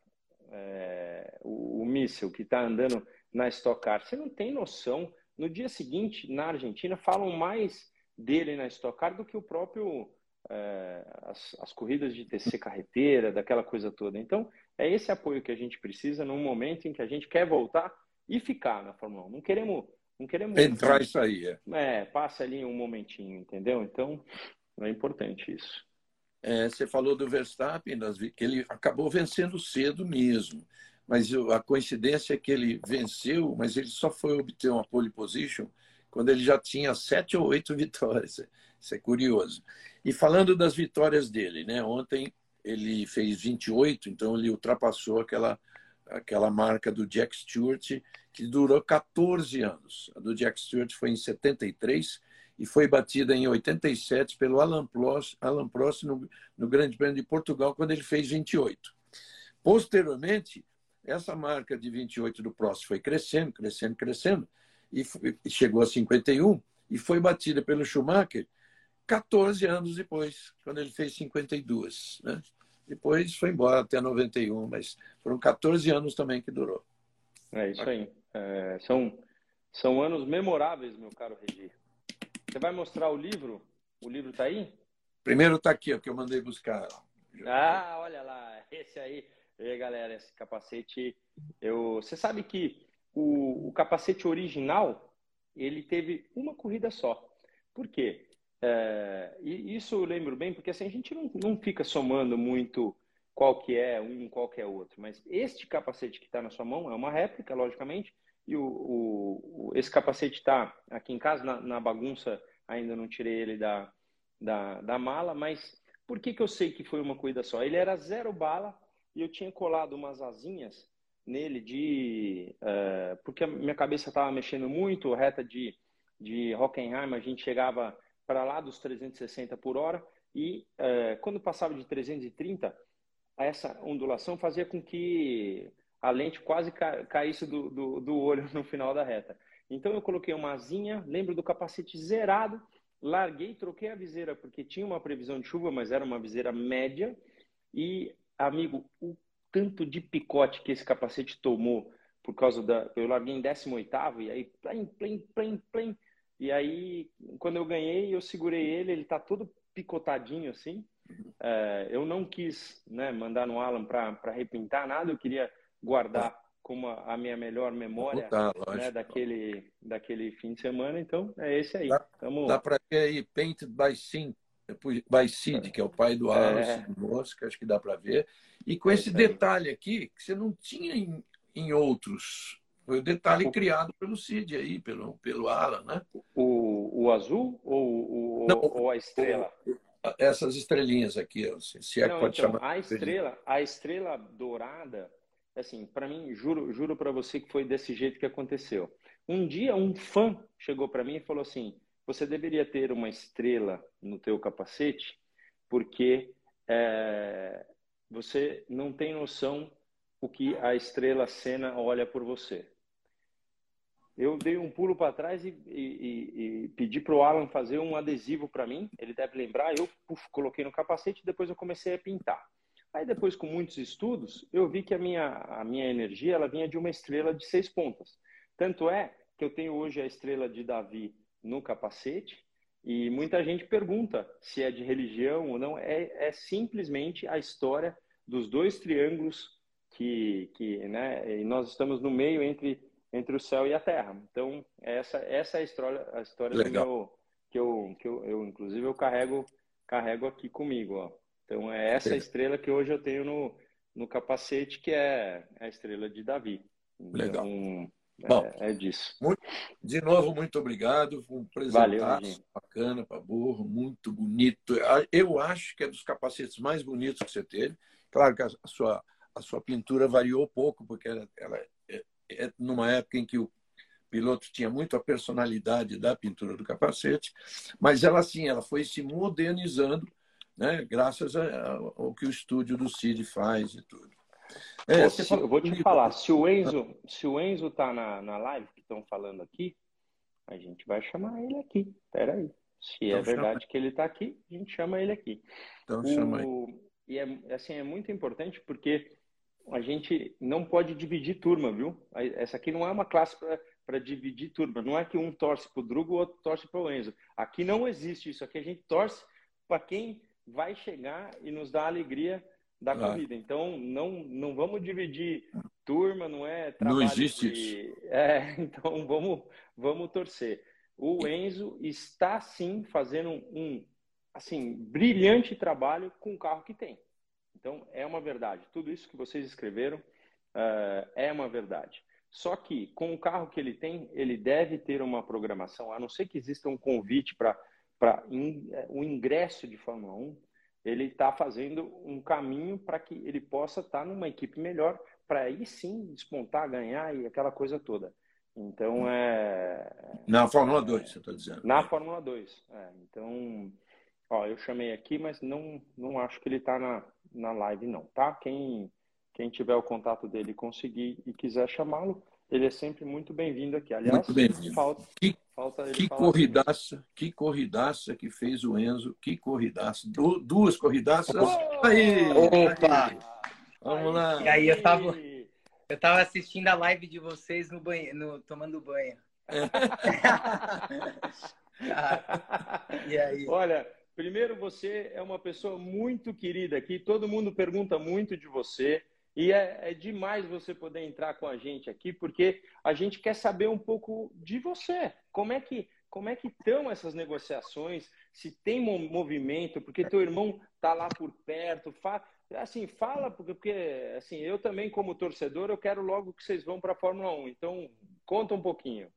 é, o, o míssil, que está andando na Stock Car, você não tem noção. No dia seguinte, na Argentina, falam mais dele na Stock Car do que o próprio é, as, as, corridas de TC carreteira, daquela coisa toda. Então, é esse apoio que a gente precisa num momento em que a gente quer voltar e ficar na Fórmula 1. Não queremos. Não queremos Entrar e sair. É. é, passa ali um momentinho, entendeu? Então, é importante isso. É, você falou do Verstappen, que ele acabou vencendo cedo mesmo. Mas a coincidência é que ele venceu, mas ele só foi obter uma pole position quando ele já tinha sete ou oito [LAUGHS] vitórias. Isso é curioso. E falando das vitórias dele, né? Ontem ele fez 28, então ele ultrapassou aquela aquela marca do Jack Stewart, que durou 14 anos. A do Jack Stewart foi em 73 e foi batida em 87 pelo Alan Prost, Alan Prost no, no Grande Prêmio de Portugal, quando ele fez 28. Posteriormente, essa marca de 28 do Prost foi crescendo, crescendo, crescendo, e, foi, chegou a 51 e foi batida pelo Schumacher 14 anos depois, quando ele fez 52. Né? Depois foi embora até 91, mas foram 14 anos também que durou. É isso aí. É, são, são anos memoráveis, meu caro Regi. Você vai mostrar o livro? O livro está aí? Primeiro está aqui, o que eu mandei buscar. Ah, olha lá, esse aí. E aí, galera, esse capacete. Eu... Você sabe que o, o capacete original ele teve uma corrida só. Por quê? É, e isso eu lembro bem, porque assim, a gente não, não fica somando muito qual que é um, qual que é outro. Mas este capacete que está na sua mão é uma réplica, logicamente, e o, o esse capacete está aqui em casa, na, na, bagunça, ainda não tirei ele da, da, da mala, mas por que, que eu sei que foi uma corrida só? Ele era zero bala e eu tinha colado umas asinhas nele de... Uh, porque a minha cabeça estava mexendo muito, reta de, de Hockenheim, a gente chegava para lá dos 360 por hora e é, quando passava de 330, essa ondulação fazia com que a lente quase ca caísse do, do, do, olho no final da reta. Então eu coloquei uma asinha, lembro do capacete zerado, larguei, troquei a viseira porque tinha uma previsão de chuva, mas era uma viseira média. E, amigo, o tanto de picote que esse capacete tomou por causa da. Eu larguei em 18 e aí, plim, plim, plim, plim e aí, quando eu ganhei, eu segurei ele, ele tá todo picotadinho assim. É, eu não quis né, mandar no Alan para repintar nada, eu queria guardar como a, minha melhor memória botar, né, daquele, daquele fim de semana. Então, é esse aí. Dá, Tamo... dá para ver aí, Painted by Sim, by Sid, que é o pai do Alan, é. Mosca, acho que dá para ver. E com é esse detalhe aqui, que você não tinha em, em outros foi o detalhe o... criado pelo Cid aí, pelo, pelo Alan, né? O, o azul ou, o, Não, ou a estrela? Essas estrelinhas aqui, se é Não, que pode então, chamar. A estrela, a estrela dourada, assim, para mim, juro, juro para você que foi desse jeito que aconteceu. Um dia um fã chegou para mim e falou assim: "Você deveria ter uma estrela no teu capacete, porque é, você não tem noção o que a estrela Senna olha por você. eu dei um pulo para trás e, e, e pedi para o Alan fazer um adesivo para mim. Ele deve lembrar. Eu coloquei no capacete e depois eu comecei a pintar. Aí depois, com muitos estudos, eu vi que a minha, a minha energia ela vinha de uma estrela de seis pontas. Tanto é que eu tenho hoje a estrela de Davi no capacete e muita gente pergunta se é de religião ou não. É, é simplesmente a história dos dois triângulos que, que né, e nós estamos no meio entre entre o céu e a terra. Então, essa, essa é a história, a história meu, que, eu, que eu, eu, inclusive, eu carrego, carrego aqui comigo. Ó. Então, é essa estrela que hoje eu tenho no, no capacete, que é a estrela de Davi. Então, Legal. É, Bom, é disso. Muito, de novo, muito obrigado. Foi um presente bacana para burro, muito bonito. Eu acho que é dos capacetes mais bonitos que você teve. Claro que a sua, a sua pintura variou pouco, porque ela, ela é, numa época em que o piloto tinha muito a personalidade da pintura do capacete, mas ela sim, ela foi se modernizando, né, graças ao que o estúdio do Cid faz e tudo. É, se, eu vou te falar, se o Enzo, se o Enzo tá na, na live que estão falando aqui, a gente vai chamar ele aqui. Espera aí. Se então, é verdade que ele está aqui, a gente chama ele aqui. Então o, chama aí. E é, assim, é muito importante porque a gente não pode dividir turma, viu? Essa aqui não é uma classe para dividir turma. Não é que um torce para o Drugo, o outro torce para o Enzo. Aqui não existe isso. Aqui a gente torce para quem vai chegar e nos dar a alegria da corrida. Então, não, não vamos dividir turma, não é trabalho. Não existe de... isso. [LAUGHS] É, então vamos, vamos torcer. O Enzo está sim fazendo um assim brilhante trabalho com o carro que tem. Então, é uma verdade. Tudo isso que vocês escreveram uh, é uma verdade. Só que, com o carro que ele tem, ele deve ter uma programação, a não ser que exista um convite para in, o ingresso de Fórmula 1, ele está fazendo um caminho para que ele possa estar tá numa equipe melhor, para aí sim despontar, ganhar e aquela coisa toda. Então, é. Na Fórmula 2, você está dizendo? Na Fórmula 2. É, então, ó, eu chamei aqui, mas não, não acho que ele está na, na live, não, tá? Quem, quem tiver o contato dele conseguir e quiser chamá-lo, ele é sempre muito bem-vindo aqui. Aliás, muito bem-vindo. Falta, que, falta que corridaça, assim. que corridaça que fez o Enzo, que corridaça. Du duas corridaças. Oh! Aí! Opa! Aí. Vamos lá. E aí, eu tava, eu tava assistindo a live de vocês no banho, no, tomando banho. [LAUGHS] e aí? Olha, Primeiro, você é uma pessoa muito querida aqui, todo mundo pergunta muito de você. E é, é, demais você poder entrar com a gente aqui, porque a gente quer saber um pouco de você. Como é que como é que estão essas negociações? Se tem movimento? Porque teu irmão está lá por perto. Fa assim, fala porque, porque assim eu também como torcedor eu quero logo que vocês vão para a Fórmula 1. Então conta um pouquinho.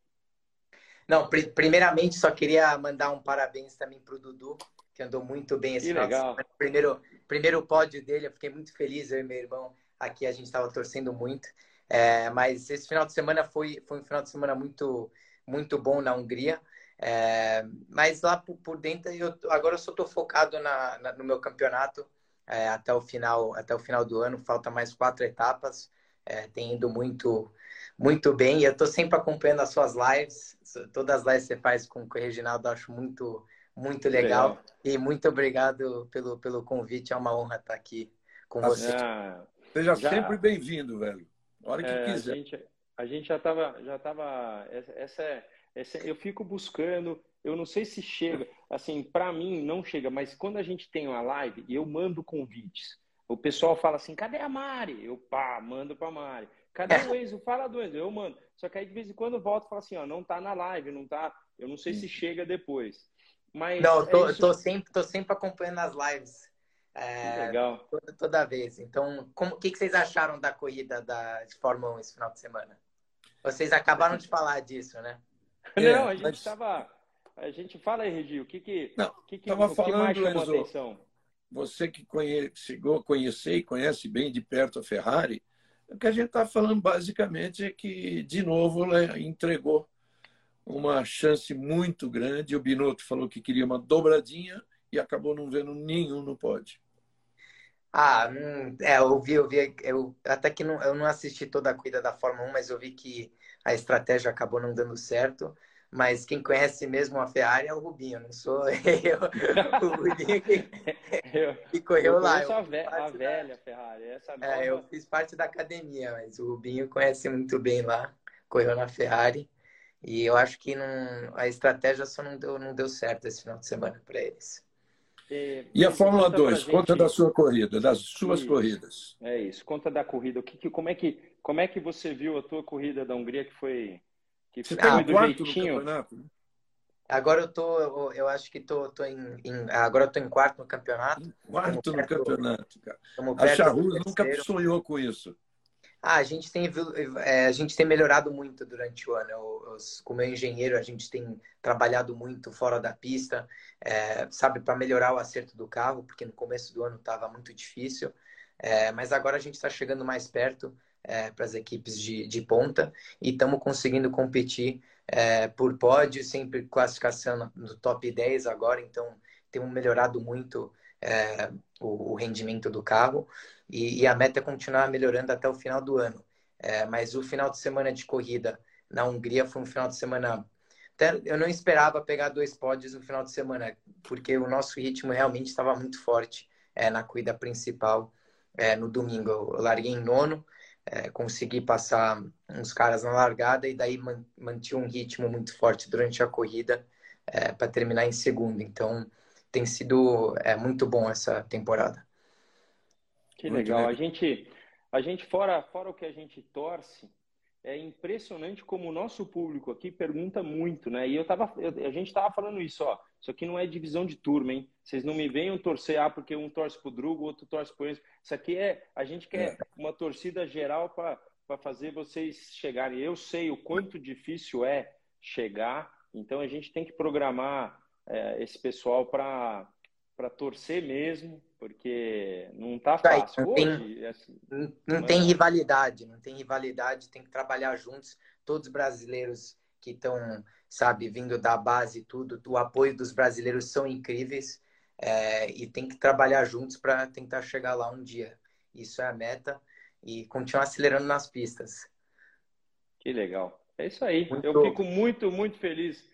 Não, primeiramente só queria mandar um parabéns também para o Dudu, que andou muito bem esse que final legal. Primeiro, primeiro pódio dele, eu fiquei muito feliz, eu e meu irmão aqui, a gente estava torcendo muito. É, mas esse final de semana foi, foi um final de semana muito, muito bom na Hungria. É, mas lá por, por dentro, eu, agora eu só estou focado na, na, no meu campeonato é, até, o final, até o final do ano. Falta mais quatro etapas. É, tem ido muito, muito bem. Eu estou sempre acompanhando as suas lives. Todas as lives que você faz com, com o Reginaldo, eu acho muito, muito legal. legal. E muito obrigado pelo, pelo convite. É uma honra estar aqui com você. Ah, seja já, sempre bem-vindo, velho. A hora que é, quiser. A gente, a gente já estava. Já tava, essa, é, essa, eu fico buscando. Eu não sei se chega. Assim, para mim não chega, mas quando a gente tem uma live e eu mando convites, o pessoal fala assim: cadê a Mari? Eu pá, mando para Mari. Cadê o Enzo? Fala do Enzo. Eu mando. Só que aí de vez em quando eu volto e falo assim: ó, não tá na live, não tá. Eu não sei se chega depois. Mas não, é tô, é tô, sempre, tô sempre acompanhando as lives. É, legal. Toda, toda, vez. Então, o que, que vocês acharam da corrida da, de Fórmula 1 esse final de semana? Vocês acabaram de falar disso, né? [LAUGHS] Não, a gente estava. A gente fala aí, Regi, o que que, Não, que, que, o que mais chamou Enzo, atenção? Você que conhece, chegou a conhecer e conhece bem de perto a Ferrari, o que a gente está falando basicamente é que, de novo, ela entregou uma chance muito grande. O Binotto falou que queria uma dobradinha e acabou não vendo nenhum no pódio. Ah, hum, é, eu vi, eu vi, eu até que não, eu não assisti toda a corrida da Fórmula 1, mas eu vi que a estratégia acabou não dando certo. Mas quem conhece mesmo a Ferrari é o Rubinho, não sou [LAUGHS] eu. O Rubinho que, [LAUGHS] eu, que correu eu lá. Eu a, ve a velha da... Ferrari. Essa nova... É, eu fiz parte da academia, mas o Rubinho conhece muito bem lá, correu na Ferrari. E eu acho que não, a estratégia só não deu, não deu certo esse final de semana para eles. E, e a Fórmula 2, gente... conta da sua corrida, das suas isso, corridas. É isso, conta da corrida. O que, que, como, é que, como é que você viu a tua corrida da Hungria que foi que Você está em quarto jeitinho. no campeonato? Né? Agora eu tô, eu, eu, acho que tô, tô em, em, agora eu tô em quarto no campeonato. Em quarto no campeonato, cara. A Charrua nunca sonhou com isso. Ah, a gente tem é, a gente tem melhorado muito durante o ano. Eu, eu, como engenheiro, a gente tem trabalhado muito fora da pista, é, sabe, para melhorar o acerto do carro, porque no começo do ano estava muito difícil. É, mas agora a gente está chegando mais perto é, para as equipes de, de ponta e estamos conseguindo competir é, por pódio, sempre classificação no top 10 agora, então temos melhorado muito é, o, o, rendimento do carro e, e, a meta é continuar melhorando até o final do ano. É, mas o final de semana de corrida na Hungria foi um final de semana. Até, eu não esperava pegar dois pódios no final de semana, porque o nosso ritmo realmente estava muito forte é, na corrida principal é, no domingo. Eu larguei em nono, é, consegui passar uns caras na largada e daí mantive um ritmo muito forte durante a corrida é, para terminar em segundo. Então tem sido é, muito bom essa temporada. Que legal. A gente, a gente fora, fora o que a gente torce, é impressionante como o nosso público aqui pergunta muito, né? E eu tava, eu, a gente tava falando isso, ó. Isso aqui não é divisão de turma, hein? Vocês não me venham torcer, ah, porque um torce pro Drugo, o outro torce pro eles. Isso aqui é, a gente quer é. uma torcida geral para fazer vocês chegarem. Eu sei o quanto difícil é chegar, então a gente tem que programar é, esse pessoal para para torcer mesmo, porque não está fácil. Não, tem, Hoje, assim, não, tem rivalidade, não tem rivalidade, tem que trabalhar juntos. Todos os brasileiros que estão, sabe, vindo da base e tudo, o apoio dos brasileiros são incríveis é, e tem que trabalhar juntos para tentar chegar lá um dia. Isso é a meta e continuar acelerando nas pistas. Que legal. É isso aí. Muito... Eu fico muito, muito feliz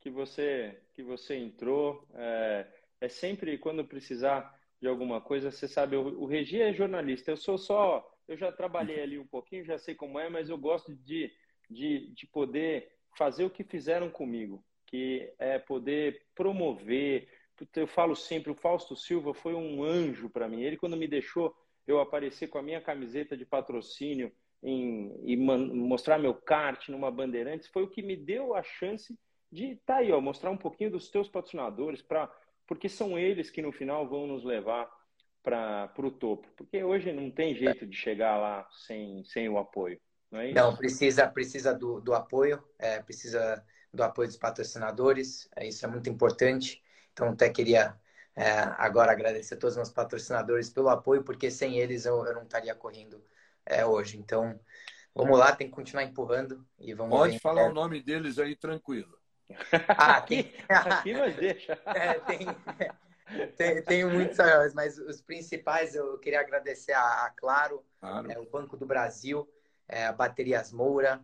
que você que você entrou. É, é sempre quando precisar de alguma coisa, você sabe, o, o Regi é jornalista. Eu sou só, eu já trabalhei ali um pouquinho, já sei como é, mas eu gosto de, de, de poder fazer o que fizeram comigo, que é poder promover. Eu falo sempre, o Fausto Silva foi um anjo para mim. Ele, quando me deixou eu aparecer com a minha camiseta de patrocínio em, e man, mostrar meu kart numa Bandeirantes, foi o que me deu a chance de tá aí, ó, mostrar um pouquinho dos teus patrocinadores, para porque são eles que no final vão nos levar para o topo. Porque hoje não tem jeito de chegar lá sem, sem o apoio. Não, é não precisa, precisa do, do apoio, é, precisa do apoio dos patrocinadores, é, isso é muito importante. Então, até queria é, agora agradecer a todos os meus patrocinadores pelo apoio, porque sem eles eu, eu não estaria correndo é, hoje. Então, vamos lá, tem que continuar empurrando e vamos Pode ver, falar é. o nome deles aí tranquilo. Ah, [LAUGHS] aqui, aqui nós deixa. [LAUGHS] É, tem, tem, tem muitos mas os principais eu queria agradecer a, a Claro, claro. É, o Banco do Brasil, é, a Baterias Moura,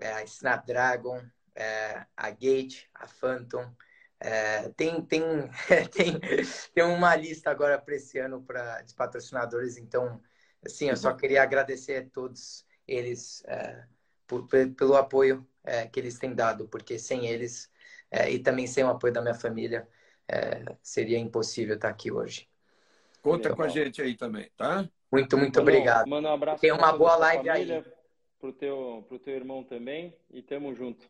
é, a Snapdragon, é, a Gate, a Phantom. É, tem, tem, [LAUGHS] tem, tem uma lista agora para esse ano pra, de patrocinadores, então, assim, eu só queria agradecer a todos eles é, por, pelo apoio é, que eles têm dado, porque sem eles é, e também sem o apoio da minha família seria impossível estar aqui hoje. Conta com a gente aí também, tá? Muito, muito mano, obrigado. Manda um abraço. Tem uma boa live família, aí. Pro teu, pro teu irmão também e tamo junto.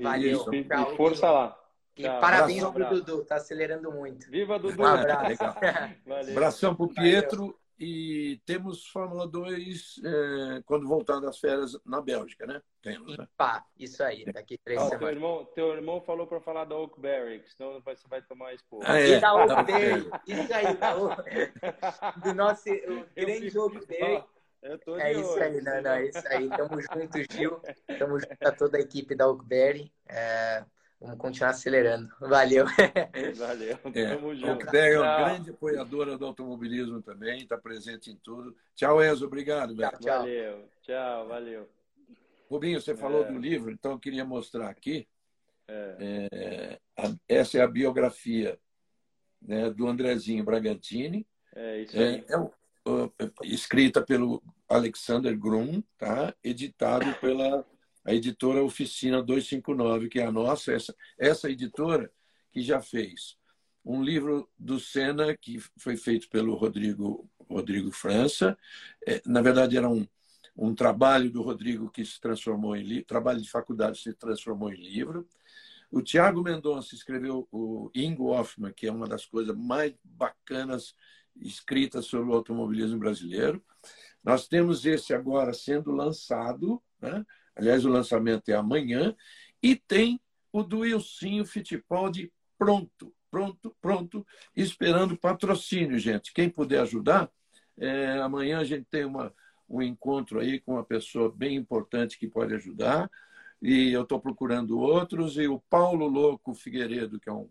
Valeu. E, e força lá. E Tchau. parabéns um pro Dudu, tá acelerando muito. Viva Dudu! Um abraço. Legal. [LAUGHS] Valeu. Abração pro Pietro. Valeu e temos Fórmula 2 é, quando voltar das férias na Bélgica, né? Temos, né? Pá, isso aí, daqui três ah, semanas. Teu irmão, teu irmão falou para falar da Oakberry, senão você vai tomar expor. Ah, é. E da Oakberry, isso aí, da do nosso grande Oakberry. é isso aí, não, não, é isso aí. Tamo junto, Gil. Tamo junto a toda a equipe da Oakberry. É, Vamos continuar acelerando. Valeu. [LAUGHS] Valeu. É, Tamo junto. é uma grande apoiadora do automobilismo também, está presente em tudo. Tchau, Enzo. Obrigado. Tchau, tchau. Valeu. Tchau, valeu. Rubinho, você falou é. do livro, então eu queria mostrar aqui. É. É, essa é a biografia né, do Andrezinho Bragantini. É isso aí. É, escrita pelo Alexander Grum, tá? editado pela a editora Oficina 259, que é a nossa, essa, essa editora que já fez um livro do Senna, que foi feito pelo Rodrigo, Rodrigo França. É, na verdade, era um, um trabalho do Rodrigo que se transformou em livro, trabalho de faculdade se transformou em livro. O Tiago Mendonça escreveu o Ingo Hoffman, que é uma das coisas mais bacanas escritas sobre o automobilismo brasileiro. Nós temos esse agora sendo lançado, né? Aliás, o lançamento é amanhã. E tem o do Wilsinho Fittipaldi pronto, pronto, pronto, esperando patrocínio, gente. Quem puder ajudar, é, amanhã a gente tem uma, um encontro aí com uma pessoa bem importante que pode ajudar. E eu estou procurando outros. E o Paulo Louco Figueiredo, que é um,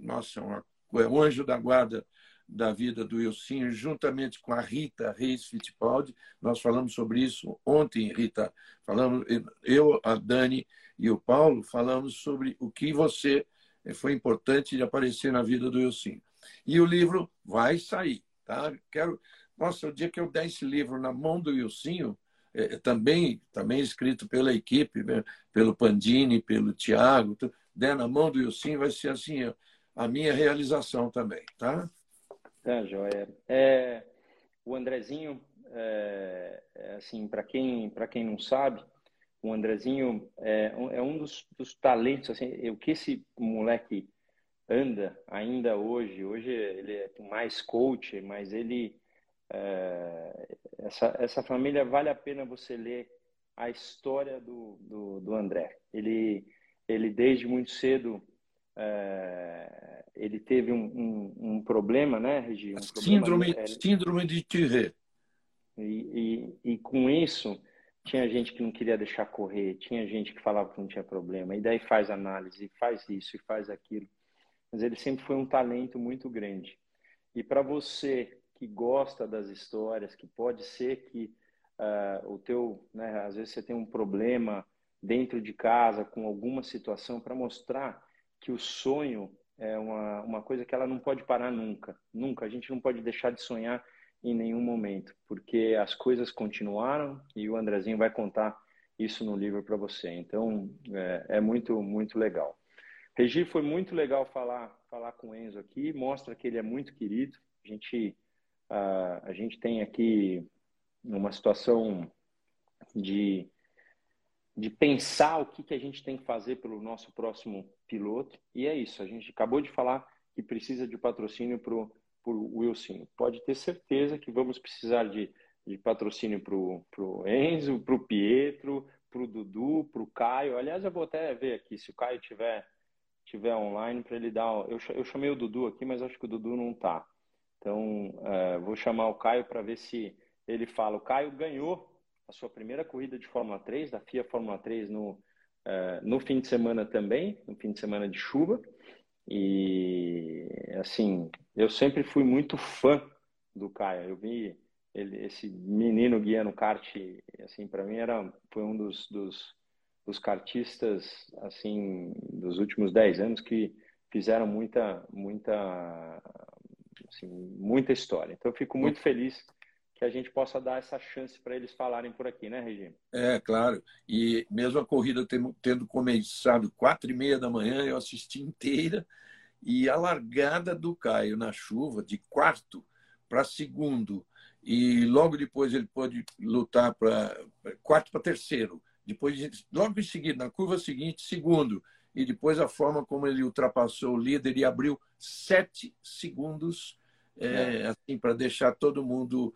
nossa, uma, é um anjo da guarda da vida do Ilcinho, juntamente com a Rita Reis Fittipaldi. Nós falamos sobre isso ontem, Rita. Falamos, eu, a Dani e o Paulo falamos sobre o que você eh, foi importante de aparecer na vida do Ilcinho. E o livro vai sair, tá? Quero, nossa, o dia que eu der esse livro na mão do Ilcinho, é, também também escrito pela equipe, né? pelo Pandini, pelo Tiago, der na mão do Ilcinho, vai ser assim a minha realização também, tá? Tá, joia. É, o Andrezinho, é, é assim, para quem, quem não sabe, o Andrezinho é, é um dos, dos, talentos, assim, o que esse moleque anda ainda hoje, hoje ele é mais coach, mas ele, é, essa, essa família vale a pena você ler a história do, do, do André. Ele, ele desde muito cedo é, ele teve um, um, um, problema, né, Regi? Um síndrome, problema, síndrome de Tourette. E, e, e, com isso, tinha gente que não queria deixar correr, tinha gente que falava que não tinha problema, e daí faz análise, faz isso e faz aquilo. Mas ele sempre foi um talento muito grande. E para você que gosta das histórias, que pode ser que uh, o teu, né, às vezes você tem um problema dentro de casa com alguma situação para mostrar que o sonho é uma, uma coisa que ela não pode parar nunca. Nunca. A gente não pode deixar de sonhar em nenhum momento, porque as coisas continuaram e o Andrezinho vai contar isso no livro para você. Então, é, é, muito, muito legal. Regi, foi muito legal falar, falar com o Enzo aqui, mostra que ele é muito querido. A gente, a, a gente tem aqui uma situação de de pensar o que, que a gente tem que fazer pelo nosso próximo piloto. E é isso, a gente acabou de falar que precisa de patrocínio para o Wilson. Pode ter certeza que vamos precisar de, de patrocínio para o Enzo, para o Pietro, para o Dudu, para o Caio. Aliás, eu vou até ver aqui se o Caio tiver, tiver online para ele dar. Eu, eu chamei o Dudu aqui, mas acho que o Dudu não está. Então, é, vou chamar o Caio para ver se ele fala. O Caio ganhou a sua primeira corrida de Fórmula 3, da FIA Fórmula 3 no, uh, no fim de semana também, no fim de semana de chuva. E, assim, eu sempre fui muito fã do Caio. Eu vi ele, esse menino guiando kart, assim, para mim era, foi um dos, dos, dos kartistas, assim, dos últimos 10 anos que fizeram muita, muita, assim, muita história. Então, eu fico muito feliz que a gente possa dar essa chance para eles falarem por aqui, né, Regina? É, claro. E mesmo a corrida tendo começado quatro e meia da manhã, eu assisti inteira e a largada do Caio na chuva, de quarto para segundo, e logo depois ele pôde lutar para quarto para terceiro, depois logo em seguida, na curva seguinte, segundo, e depois a forma como ele ultrapassou o líder e abriu sete segundos é, é. assim para deixar todo mundo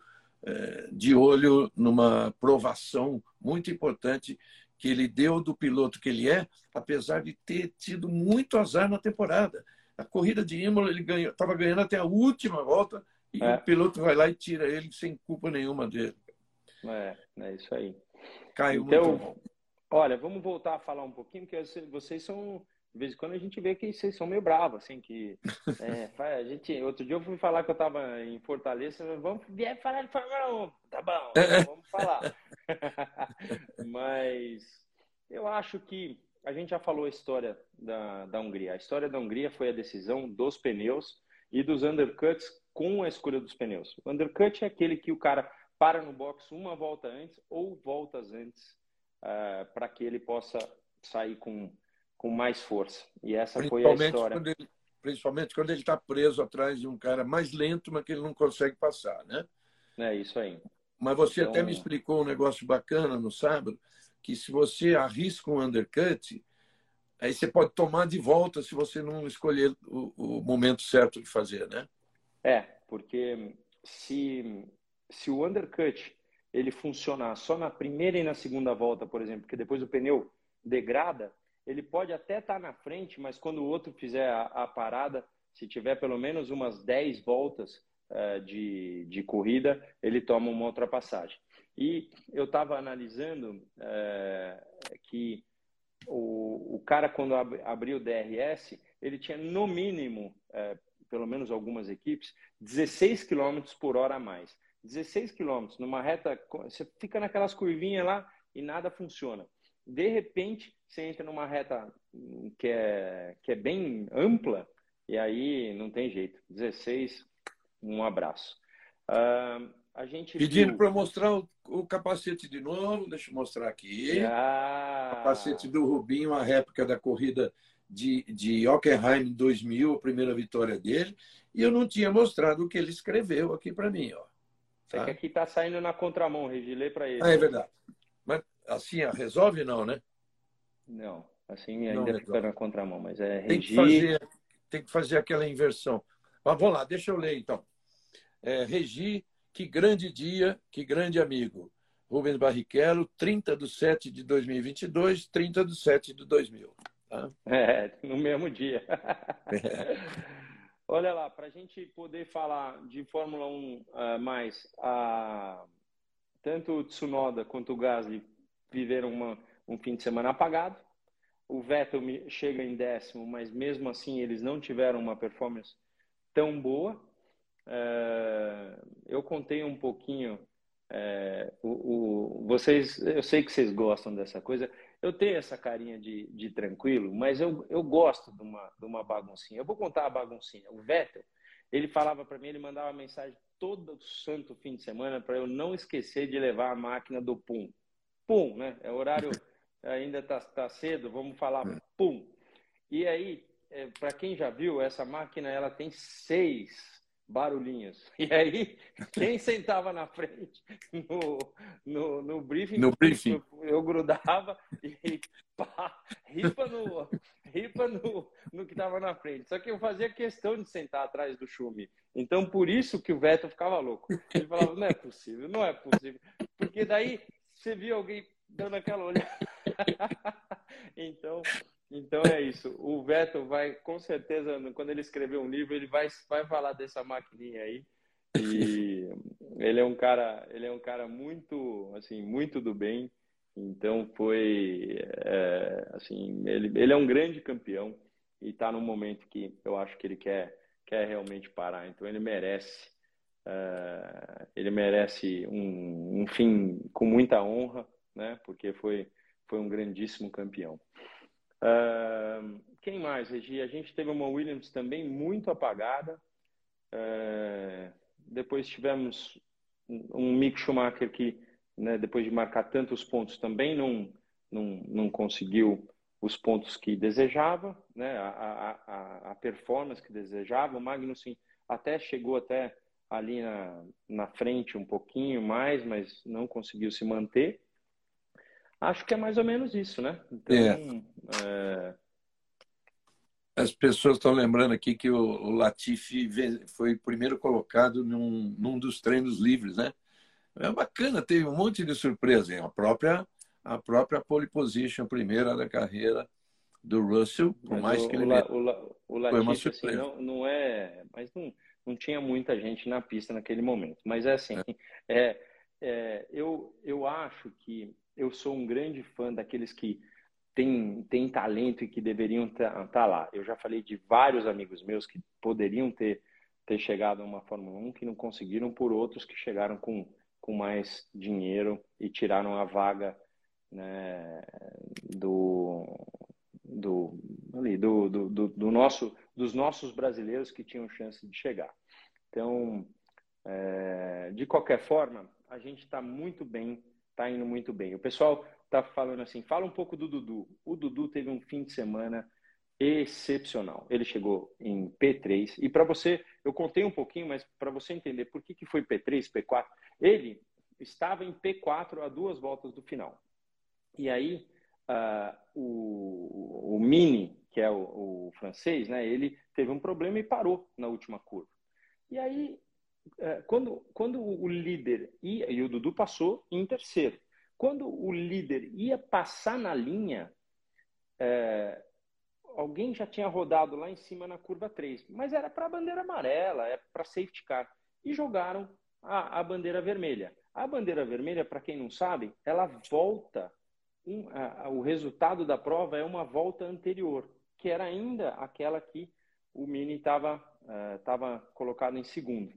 de olho numa provação muito importante que ele deu do piloto que ele é, apesar de ter tido muito azar na temporada. A corrida de Imola ele estava ganhando até a última volta e é. o piloto vai lá e tira ele sem culpa nenhuma dele. É, é isso aí. Caiu então, muito bom. Olha, vamos voltar a falar um pouquinho, porque vocês são de vez em quando a gente vê que vocês são meio bravos, assim, que [LAUGHS] é, a gente, outro dia eu fui falar que eu estava em Fortaleza, vamos vier falar de Fórmula 1, tá bom, [LAUGHS] vamos falar. [LAUGHS] Mas eu acho que a gente já falou a história da, da Hungria. A história da Hungria foi a decisão dos pneus e dos undercuts com a escolha dos pneus. O undercut é aquele que o cara para no box uma volta antes ou voltas antes uh, para que ele possa sair com com mais força. E essa foi a história. Quando ele, principalmente quando ele está preso atrás de um cara mais lento, mas que ele não consegue passar, né? É isso aí. Mas você então... até me explicou um negócio bacana no sábado, que se você arrisca um undercut, aí você pode tomar de volta se você não escolher o, o momento certo de fazer, né? É, porque se, se o undercut ele funcionar só na primeira e na segunda volta, por exemplo, porque depois o pneu degrada, ele pode até estar tá na frente, mas quando o outro fizer a, a parada, se tiver pelo menos umas 10 voltas uh, de, de corrida, ele toma uma ultrapassagem. E eu estava analisando uh, que o, o cara, quando ab, abriu o DRS, ele tinha no mínimo, uh, pelo menos algumas equipes, 16 km por hora a mais. 16 km numa reta, você fica naquelas curvinhas lá e nada funciona. De repente, você entra numa reta que é, que é bem ampla e aí não tem jeito. 16, um abraço. Uh, a gente Pedindo viu... para mostrar o, o, capacete de novo, deixa eu mostrar aqui. Ah. Capacete do Rubinho, a réplica da corrida de, de Hockenheim 2000, a primeira vitória dele. E eu não tinha mostrado o que ele escreveu aqui para mim. Ó. Tá? É que aqui está saindo na contramão, Regi, para ele. Ah, é verdade. Mas assim, resolve não, né? Não, assim ainda não fica na contramão, mas é tem que, fazer, tem que fazer aquela inversão. Mas vamos lá, deixa eu ler então. É, Regi, que grande dia, que grande amigo. Rubens Barrichello, 30 de 7 de 2022, 30 de 7 de 2000. Tá? É, no mesmo dia. É. Olha lá, para a gente poder falar de Fórmula 1 uh, eh, mais, a, tanto o Tsunoda quanto o Gasly viveram uma, um fim de semana apagado. O Vettel chega em décimo, mas mesmo assim eles não tiveram uma performance tão boa. É, eu contei um pouquinho. É, o, o, vocês, eu sei que vocês gostam dessa coisa. Eu tenho essa carinha de, de tranquilo, mas eu, eu gosto de uma, de uma baguncinha. Eu vou contar a baguncinha. O Vettel, ele falava para mim, ele mandava mensagem todo santo fim de semana para eu não esquecer de levar a máquina do Pum. Pum, né? É horário ainda está tá cedo, vamos falar é. pum. E aí, é, para quem já viu, essa máquina ela tem seis barulhinhos. [LAUGHS] E aí, quem [LAUGHS] sentava na frente no, no, no briefing, no briefing. Eu, eu grudava e pá, ripa, no, ripa no, no que estava na frente. Só que eu fazia questão de sentar atrás do chume. Então, por isso que o Veto ficava louco. Ele falava, não é possível, não é possível. Porque daí você via alguém dando aquela olhada. [LAUGHS] então, então é isso. O Vettel vai, com certeza, quando ele escrever um livro, ele vai, vai falar dessa maquininha aí. E [LAUGHS] ele é um cara, ele é um cara muito, assim, muito do bem. Então foi, é, assim, ele, ele é um grande campeão e está num momento que eu acho que ele quer, quer realmente parar. Então ele merece, é, ele merece um, um fim com muita honra né? Porque foi, foi um grandíssimo campeão. Uh, quem mais, Regi? A gente teve uma Williams também muito apagada. Uh, depois tivemos um Mick Schumacher que, né, depois de marcar tantos pontos, também não, não, não conseguiu os pontos que desejava, né, a, a, a performance que desejava. O Magnussen até chegou até ali na, na frente um pouquinho mais, mas não conseguiu se manter. Acho que é mais ou menos isso, né? Então, é. É... As pessoas estão lembrando aqui que o, o Latifi foi primeiro colocado num, num dos treinos livres, né? É bacana, teve um monte de surpresa. Hein? A própria a própria pole position primeira da carreira do Russell, por mas mais o, que ele o, o, o Latifi, foi uma assim, surpresa. Assim, não, não é, mas não, não tinha muita gente na pista naquele momento. Mas é assim, é. é, é eu, eu acho que eu sou um grande fã daqueles que tem, tem talento e que deveriam estar tá lá. Eu já falei de vários amigos meus que poderiam ter, ter chegado a uma Fórmula 1 que não conseguiram, por outros que chegaram com, com mais dinheiro e tiraram a vaga né, do, do, ali, do, do, do, do, nosso, dos nossos brasileiros que tinham chance de chegar. Então, é, de qualquer forma, a gente está muito bem, está indo muito bem. O pessoal está falando assim, fala um pouco do Dudu. O Dudu teve um fim de semana excepcional. Ele chegou em P3 e para você, eu contei um pouquinho, mas para você entender por que, que foi P3, P4, ele estava em P4 a duas voltas do final. E aí uh, o, o, Mini, que é o, o, francês, né, ele teve um problema e parou na última curva. E aí, quando, quando o líder ia, e o Dudu passou em terceiro, quando o líder ia passar na linha, uh, alguém já tinha rodado lá em cima na curva 3, mas era para a bandeira amarela, é para safety car, e jogaram a, a bandeira vermelha. A bandeira vermelha, para quem não sabe, ela volta um, a, o resultado da prova é uma volta anterior, que era ainda aquela que o Mini estava uh, tava colocado em segundo.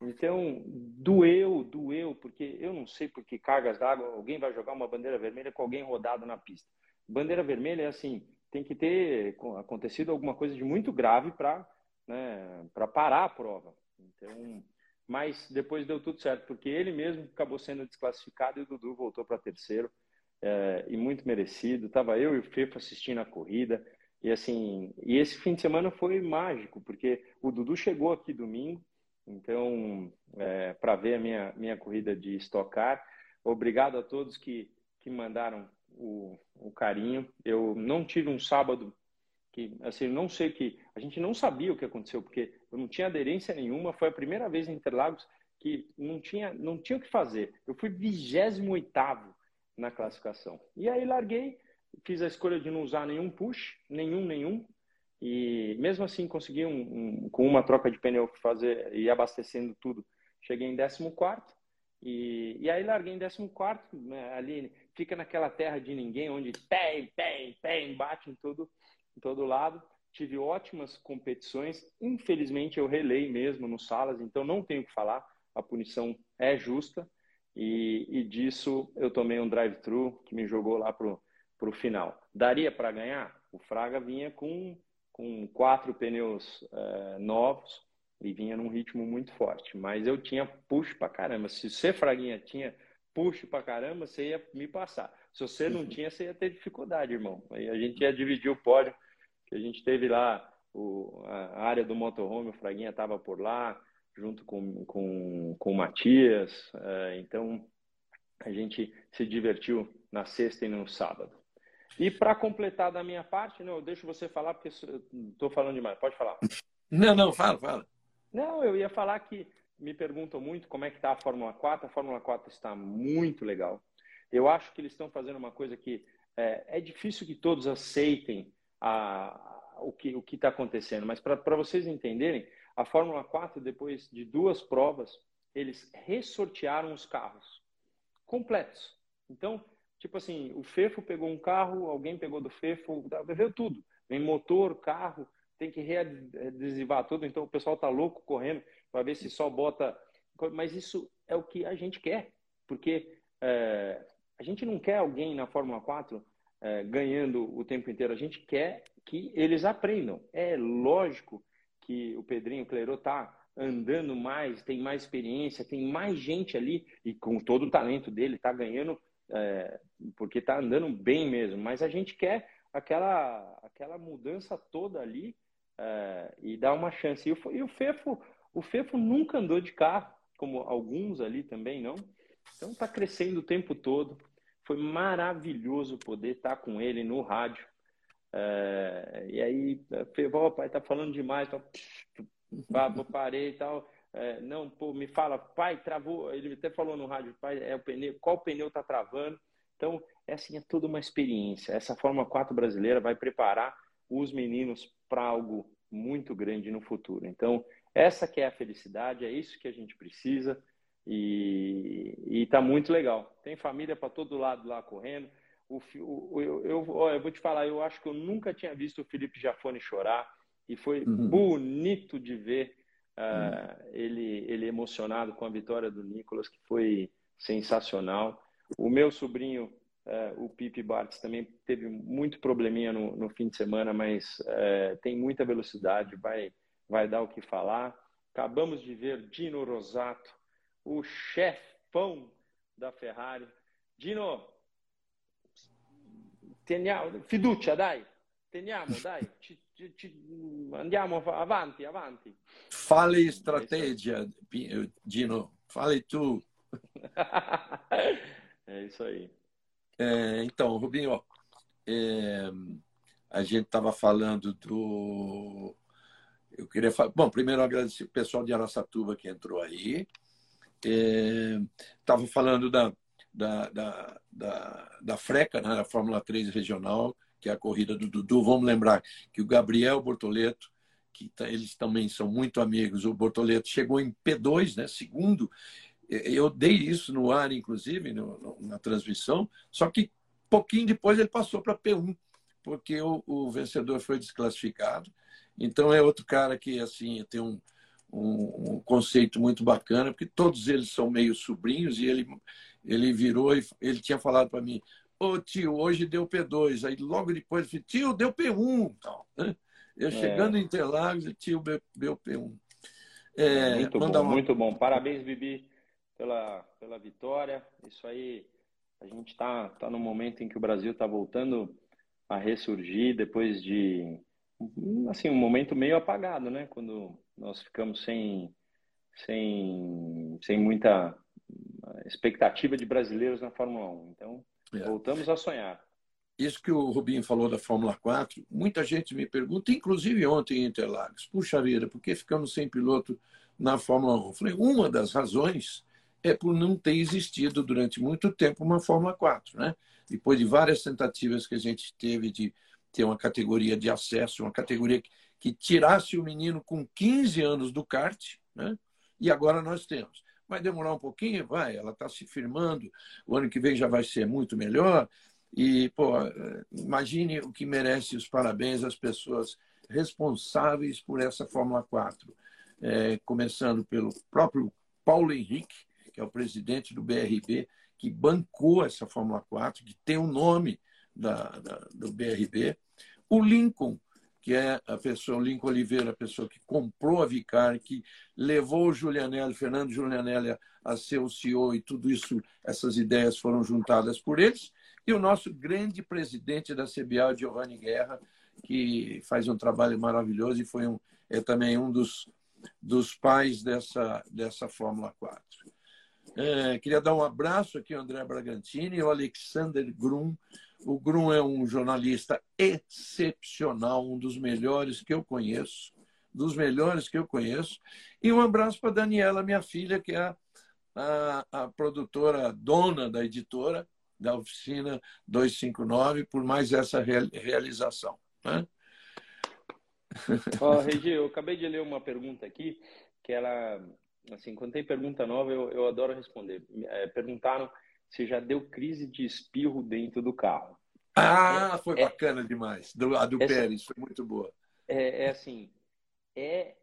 Então, doeu, doeu, porque eu não sei por que cargas d'água alguém vai jogar uma bandeira vermelha com alguém rodado na pista. Bandeira vermelha é assim, tem que ter acontecido alguma coisa de muito grave para né, parar a prova. Então, mas depois deu tudo certo, porque ele mesmo acabou sendo desclassificado e o Dudu voltou para terceiro é, e muito merecido. Tava eu e o Fefo assistindo a corrida e assim, e esse fim de semana foi mágico, porque o Dudu chegou aqui domingo, então é, para ver a minha minha corrida de Stock Car. Obrigado a todos que que mandaram o, o carinho. Eu não tive um sábado que assim não sei que a gente não sabia o que aconteceu porque eu não tinha aderência nenhuma. Foi a primeira vez em Interlagos que não tinha não tinha o que fazer. Eu fui 28 oitavo na classificação. E aí larguei, fiz a escolha de não usar nenhum push, nenhum, nenhum. E mesmo assim consegui, um, um, com uma troca de pneu fazer e abastecendo tudo, cheguei em 14. E, e aí larguei em 14, né, ali fica naquela terra de ninguém, onde tem, tem, tem, bate em todo, em todo lado. Tive ótimas competições. Infelizmente, eu relei mesmo no Salas, então não tenho o que falar. A punição é justa. E, e disso eu tomei um drive-thru que me jogou lá pro, pro final. Daria para ganhar? O Fraga vinha com, com quatro pneus é, novos e vinha num ritmo muito forte. Mas eu tinha push para caramba. Se você, Fraguinha, tinha push para caramba, você ia me passar. Se você não tinha, você ia ter dificuldade, irmão. Aí a gente ia dividir o pódio, que a gente teve lá o, a área do motorhome, o Fraguinha estava por lá, junto com, com, com o Matias. É, então, a gente se divertiu na sexta e no sábado. E para completar da minha parte, não, eu deixo você falar, porque estou falando demais. Pode falar. [LAUGHS] Não, não, fala, fala. Não, eu ia falar que me perguntam muito como é que está a Fórmula 4. A Fórmula 4 está muito legal. Eu acho que eles estão fazendo uma coisa que é, é difícil que todos aceitem a, a, o que o está acontecendo, mas para vocês entenderem, a Fórmula 4, depois de duas provas, eles ressortearam os carros completos. Então, tipo assim, o Fefo pegou um carro, alguém pegou do Fefo, veio tudo. Vem motor, carro, tem que readesivar tudo. Então, o pessoal tá louco correndo para ver se só bota. Mas isso é o que a gente quer, porque é, a gente não quer alguém na Fórmula 4 é, ganhando o tempo inteiro. A gente quer que eles aprendam. É lógico que o Pedrinho Cleiro tá andando mais, tem mais experiência, tem mais gente ali e com todo o talento dele tá ganhando é, porque tá andando bem mesmo. Mas a gente quer aquela aquela mudança toda ali é, e dar uma chance. E o, e o Fefo, o Fefo nunca andou de carro, como alguns ali também não. Então tá crescendo o tempo todo. Foi maravilhoso poder estar tá com ele no rádio é, e aí, o pai tá falando demais, então, parei e tal. É, não, pô, me fala, pai, travou. Ele até falou no rádio, pai, é o pneu, qual pneu tá travando? Então, é assim, é toda uma experiência. Essa Fórmula 4 brasileira vai preparar os meninos para algo muito grande no futuro. Então, essa que é a felicidade, é isso que a gente precisa e, está muito legal. Tem família para todo lado lá correndo. O, o, eu, eu, eu, vou te falar, eu acho que eu nunca tinha visto o Felipe Jafone chorar e foi uhum. bonito de ver uhum. ele, ele emocionado com a vitória do Nicolas, que foi sensacional. O meu sobrinho, uh, o Pipe Bartz, também teve muito probleminha no, no fim de semana, mas uh, tem muita velocidade, vai, vai dar o que falar. Acabamos de ver Dino Rosato, o chefão da Ferrari. Dino, teniamo, fiducia, dai, teniamo, dai, ci, andiamo avanti, avanti. Fale estratégia, Dino, fale tu. [LAUGHS] é isso aí. É, então, Rubinho, é, a gente estava falando do. Eu queria falar. Bom, primeiro agradecer o pessoal de Araçatuba que entrou aí. Estava é, falando da, da, da, da, da FRECA, né, da Fórmula 3 regional, que é a corrida do Dudu. Vamos lembrar que o Gabriel Bortoleto, que tá, eles também são muito amigos, o Bortoleto chegou em P2, né, segundo. Eu dei isso no ar, inclusive, no, na transmissão, só que pouquinho depois ele passou para P1, porque o, o vencedor foi desclassificado. Então é outro cara que assim tem um, um, um, conceito muito bacana, porque todos eles são meio sobrinhos e ele, ele virou e ele tinha falado para mim, ô tio, hoje deu P2. Aí logo depois tio, deu P1. Então, né? Eu é. chegando em Interlagos, tio, deu P1. É, muito bom, uma... muito bom. Parabéns, Bibi, pela, pela vitória. Isso aí, a gente está tá no momento em que o Brasil está voltando a ressurgir depois de assim um momento meio apagado, né? Quando nós ficamos sem, sem, sem muita expectativa de brasileiros na Fórmula 1. Então, é. voltamos a sonhar. Isso que o Rubinho falou da Fórmula 4, muita gente me pergunta, inclusive ontem em Interlagos, puxa vida, por que ficamos sem piloto na Fórmula 1? Eu falei, uma das razões é por não ter existido durante muito tempo uma Fórmula 4, né? Depois de várias tentativas que a gente teve de ter uma categoria de acesso, uma categoria que que tirasse o menino com 15 anos do kart, né? e agora nós temos. Vai demorar um pouquinho? Vai, ela está se firmando, o ano que vem já vai ser muito melhor. E, pô, imagine o que merece os parabéns às pessoas responsáveis por essa Fórmula 4. É, começando pelo próprio Paulo Henrique, que é o presidente do BRB, que bancou essa Fórmula 4, que tem o nome da, da, do BRB. O Lincoln, que é a pessoa, o Lincoln Oliveira, a pessoa que comprou a Vicar, que levou o Julianelli, Fernando Julianelli, a, ser o CEO e tudo isso, essas ideias foram juntadas por eles. E o nosso grande presidente da CBA, Giovanni Guerra, que faz um trabalho maravilhoso e foi um, é também um dos, dos pais dessa, dessa Fórmula 4. É, queria dar um abraço aqui ao André Bragantini e ao Alexander Grum, o Grum é um jornalista excepcional, um dos melhores que eu conheço, dos melhores que eu conheço. E um abraço para Daniela, minha filha, que é a, a, a produtora dona da editora, da oficina 259, por mais essa realização. Né? Oh, Regi, eu acabei de ler uma pergunta aqui, que ela, assim, quando tem pergunta nova, eu, eu adoro responder. É, perguntaram se já deu crise de espirro dentro do carro. Ah, é, foi é, bacana demais. Do, a do essa, Pérez foi muito boa. É, é, assim, é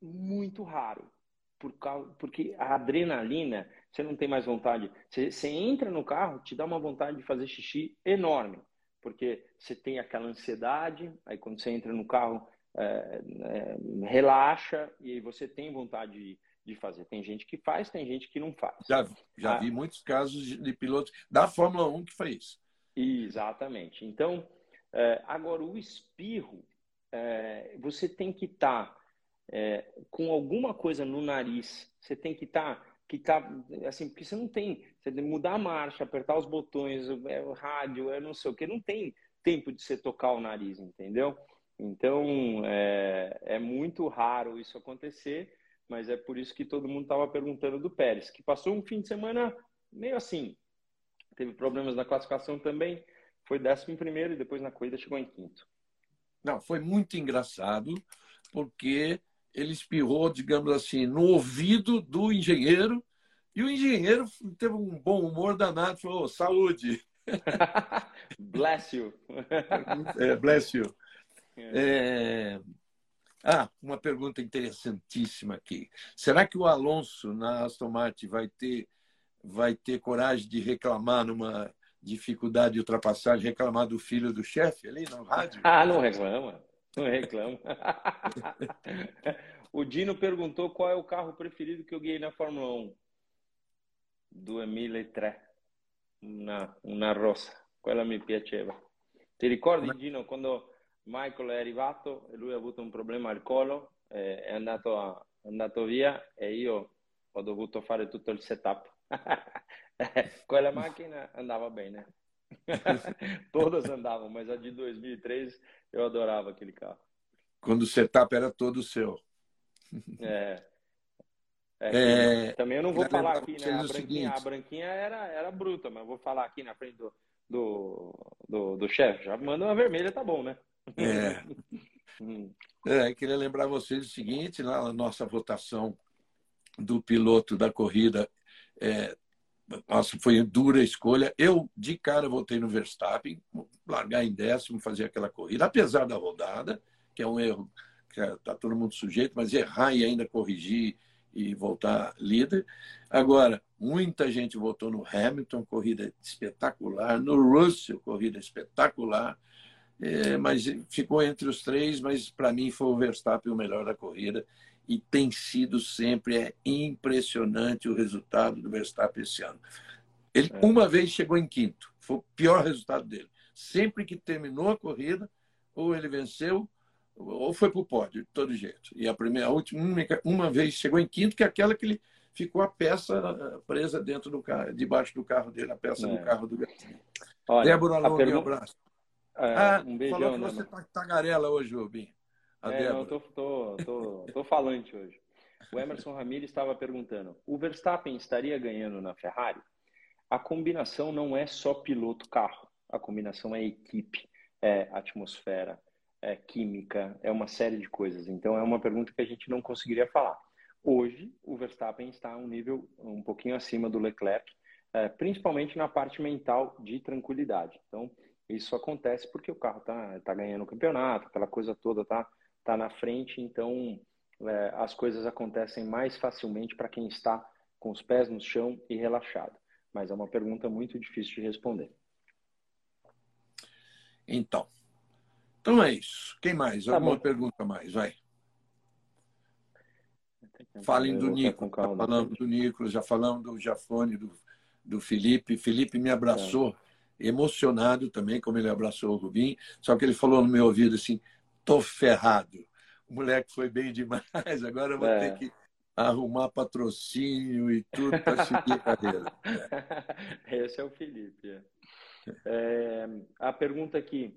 muito raro. Por causa, porque a adrenalina, você não tem mais vontade. Você, você entra no carro, te dá uma vontade de fazer xixi enorme. Porque você tem aquela ansiedade, aí quando você entra no carro, é, é, relaxa e aí você tem vontade de de fazer. Tem gente que faz, tem gente que não faz. Já, já ah, vi muitos casos de pilotos da Fórmula 1 que fez. Exatamente. Então, é, agora o espirro, é, você tem que estar tá, é, com alguma coisa no nariz. Você tem que estar tá, que tá assim, porque você não tem, você tem que mudar a marcha, apertar os botões, o rádio, é não sei o que, não tem tempo de você tocar o nariz, entendeu? Então é, é muito raro isso acontecer mas é por isso que todo mundo estava perguntando do Pérez, que passou um fim de semana meio assim. Teve problemas na classificação também, foi décimo primeiro e depois na corrida chegou em quinto. Não, foi muito engraçado, porque ele espirrou, digamos assim, no ouvido do engenheiro, e o engenheiro teve um bom humor danado, falou, saúde. [LAUGHS] bless you. é, bless you. É... Ah, uma pergunta interessantíssima aqui. Será que o Alonso na Aston Martin vai ter, vai ter coragem de reclamar numa dificuldade de ultrapassagem, reclamar do filho do chefe ali no rádio? [LAUGHS] Ah, não reclama. Não reclama. [LAUGHS] o Dino perguntou qual é o carro preferido que eu guiei na Fórmula 1. 2003, una, una rossa. Quella mi piaceva. Ti ricordi, Gino, quando Michael è arrivato e lui ha avuto un problema al collo, eh, è, andato a, è andato via e io ho dovuto fare tutto il setup. [LAUGHS] Quella macchina andava bene. [LAUGHS] Todas andavam, mas a de 2003 eu adorava aquele carro. Quando o setup era todo seu. [LAUGHS] É. É, é, também eu não vou falar aqui, né? A branquinha, a branquinha era, era bruta, mas vou falar aqui na frente do, do, do, do chefe. Já manda uma vermelha, tá bom, né? É. É, queria lembrar vocês o seguinte, na nossa votação do piloto da corrida, é, nossa, foi dura escolha. Eu, de cara, votei no Verstappen, largar em décimo, fazer aquela corrida, apesar da rodada, que é um erro que está todo mundo sujeito, mas errar e ainda corrigir e voltar líder. Agora, muita gente votou no Hamilton, corrida espetacular, no Russell, corrida espetacular, é, mas ficou entre os três, mas para mim foi o Verstappen o melhor da corrida e tem sido sempre é impressionante o resultado do Verstappen esse ano. Ele é. uma vez chegou em quinto, foi o pior resultado dele. Sempre que terminou a corrida, ou ele venceu, ou foi para o pódio, de todo jeito. E a primeira, a última, uma vez chegou em quinto, que é aquela que ele ficou a peça presa dentro do carro, debaixo do carro dele, a peça é. do carro do Gatinho. Débora Long, pergunta... um abraço. É, ah, um beijão, falou que né, você está tagarela hoje, Rubinho. É, não, tô, tô, tô, tô falante hoje. O Emerson Ramirez estava perguntando: o Verstappen estaria ganhando na Ferrari? A combinação não é só piloto-carro, a combinação é equipe, é atmosfera, é química, é uma série de coisas. Então é uma pergunta que a gente não conseguiria falar. Hoje, o Verstappen está a um nível um pouquinho acima do Leclerc, é, principalmente na parte mental de tranquilidade. Então, isso acontece porque o carro está tá ganhando o campeonato, aquela coisa toda está tá na frente, então é, as coisas acontecem mais facilmente para quem está com os pés no chão e relaxado. Mas é uma pergunta muito difícil de responder. Então, então é isso. Quem mais? Tá Alguma bom. pergunta mais? Vai. Falem do Nicolas. Já falamos do Nicolas, já falamos do Jafone, do, do Felipe. Felipe me abraçou, tá. Emocionado também, como ele abraçou o Rubim. Só que ele falou no meu ouvido assim: tô ferrado. O moleque foi bem demais, agora eu vou é. ter que arrumar patrocínio e tudo para seguir a carreira. É. [LAUGHS] Esse é o Felipe. É. é, a pergunta aqui: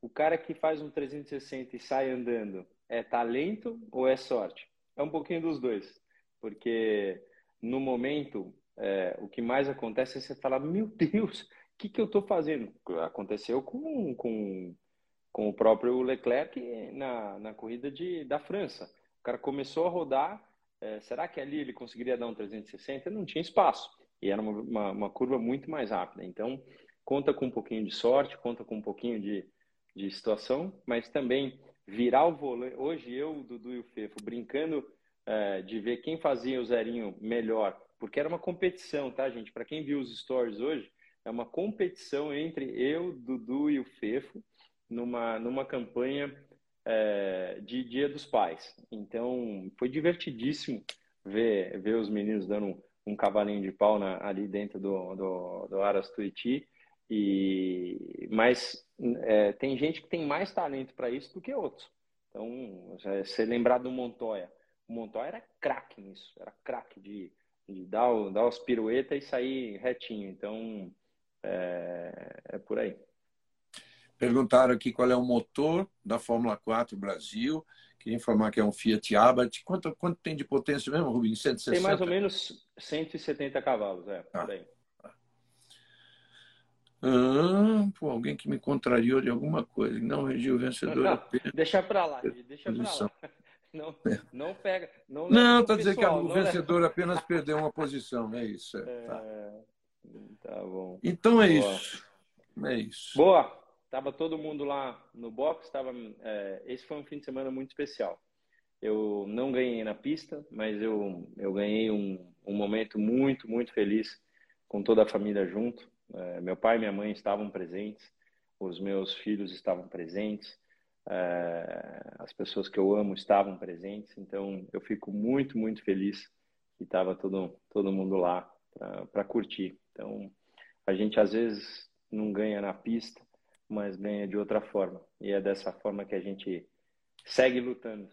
o cara que faz um 360 e sai andando é talento ou é sorte? É um pouquinho dos dois, porque no momento é, o que mais acontece é você falar: meu Deus, que, que eu estou fazendo? Aconteceu com, com, com o próprio Leclerc na, na corrida de, da França. O cara começou a rodar, é, será que ali ele conseguiria dar um 360? Não tinha espaço. E era uma, uma, uma curva muito mais rápida. Então, conta com um pouquinho de sorte, conta com um pouquinho de, de situação, mas também virar o volante. Hoje eu, Dudu e o Fefo, brincando é, de ver quem fazia o zerinho melhor, porque era uma competição, tá, gente? Para quem viu os stories hoje, é uma competição entre eu, Dudu e o Fefo numa, numa campanha é, de Dia dos Pais. Então, foi divertidíssimo ver, ver os meninos dando um, um cavalinho de pau na, ali dentro do, do, do Aras Tuiti. E, mas é, tem gente que tem mais talento para isso do que outros. Então, você lembrar do Montoya. O Montoya era craque nisso, era craque de, de dar, dar os piruetas e sair retinho. Então, é, é por aí. Perguntaram aqui qual é o motor da Fórmula 4 Brasil. Queria informar que é um Fiat Abarth. Quanto, quanto tem de potência mesmo, Rubinho? 160? Tem mais ou menos 170 cavalos, é. Ah. Por aí. Ah, pô, alguém que me contrariou de alguma coisa. Não regiu o vencedor. Não, apenas... Deixa para lá, deixa para lá. [LAUGHS] Não, não pega. Não, não tá dizendo que o vencedor apenas perdeu uma posição. É isso. É, é, tá. Tá. bom. Então é Boa. isso. É isso. Boa. Tava todo mundo lá no box. Tava, é, esse foi um fim de semana muito especial. Eu não ganhei na pista, mas eu, eu ganhei um, um momento muito, muito feliz com toda a família junto. É, meu pai e minha mãe estavam presentes, os meus filhos estavam presentes, é, as pessoas que eu amo estavam presentes. Então, eu fico muito, muito feliz que estava todo, todo mundo lá para curtir. Então, a gente às vezes não ganha na pista, mas ganha de outra forma. E é dessa forma que a gente segue lutando.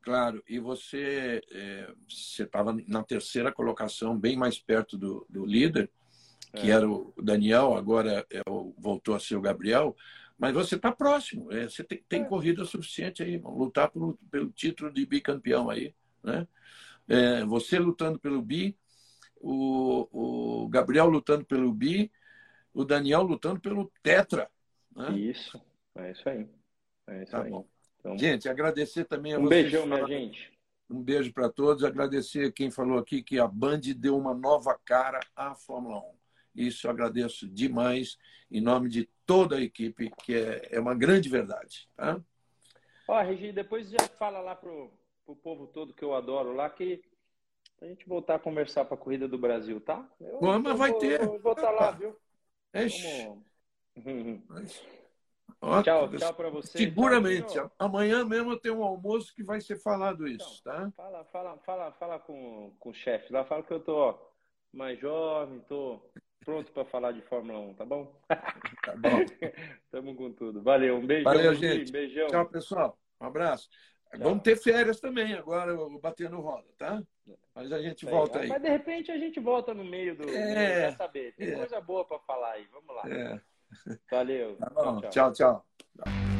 Claro, e você é, você estava na terceira colocação, bem mais perto do, do líder, que é. era o Daniel, agora é o, voltou a ser o Gabriel, mas você está próximo, é, você tem, tem é. corrida suficiente aí, lutar pelo, pelo título de bicampeão aí, né? É, você lutando pelo bi, o, o Gabriel lutando pelo bi, o Daniel lutando pelo tetra. Né? Isso, é isso aí. É isso tá aí. Bom. Então, gente, agradecer também a um vocês. Um beijão, minha gente. Um beijo para todos. Agradecer quem falou aqui que a Band deu uma nova cara à Fórmula 1. Isso agradeço demais, em nome de toda a equipe, que é, é uma grande verdade. Tá? Ó, Regi, depois já fala lá pro, pro povo todo que eu adoro lá, que a gente voltar a conversar para a Corrida do Brasil, tá? Eu, Bom, mas vai vou, ter. Eu vou estar tá lá, viu? Vamos... Ó, tchau, tchau para você. Seguramente. Tchau, Amanhã mesmo eu tenho um almoço que vai ser falado isso, então, tá? Fala, fala, fala, fala com, com o chefe lá. Fala que eu tô mais jovem, tô pronto para falar de Fórmula 1, tá bom? Tá bom. [LAUGHS] Tamo com tudo. Valeu, um beijão. Valeu, gente. Beijão. Tchau, pessoal. Um abraço. Tchau. Vamos ter férias também agora, batendo roda, tá? Mas a gente volta aí. Mas de repente a gente volta no meio do. É, quer saber. Tem é. coisa boa para falar aí. Vamos lá. É. Valeu. Tá bom. tchau. tchau. tchau.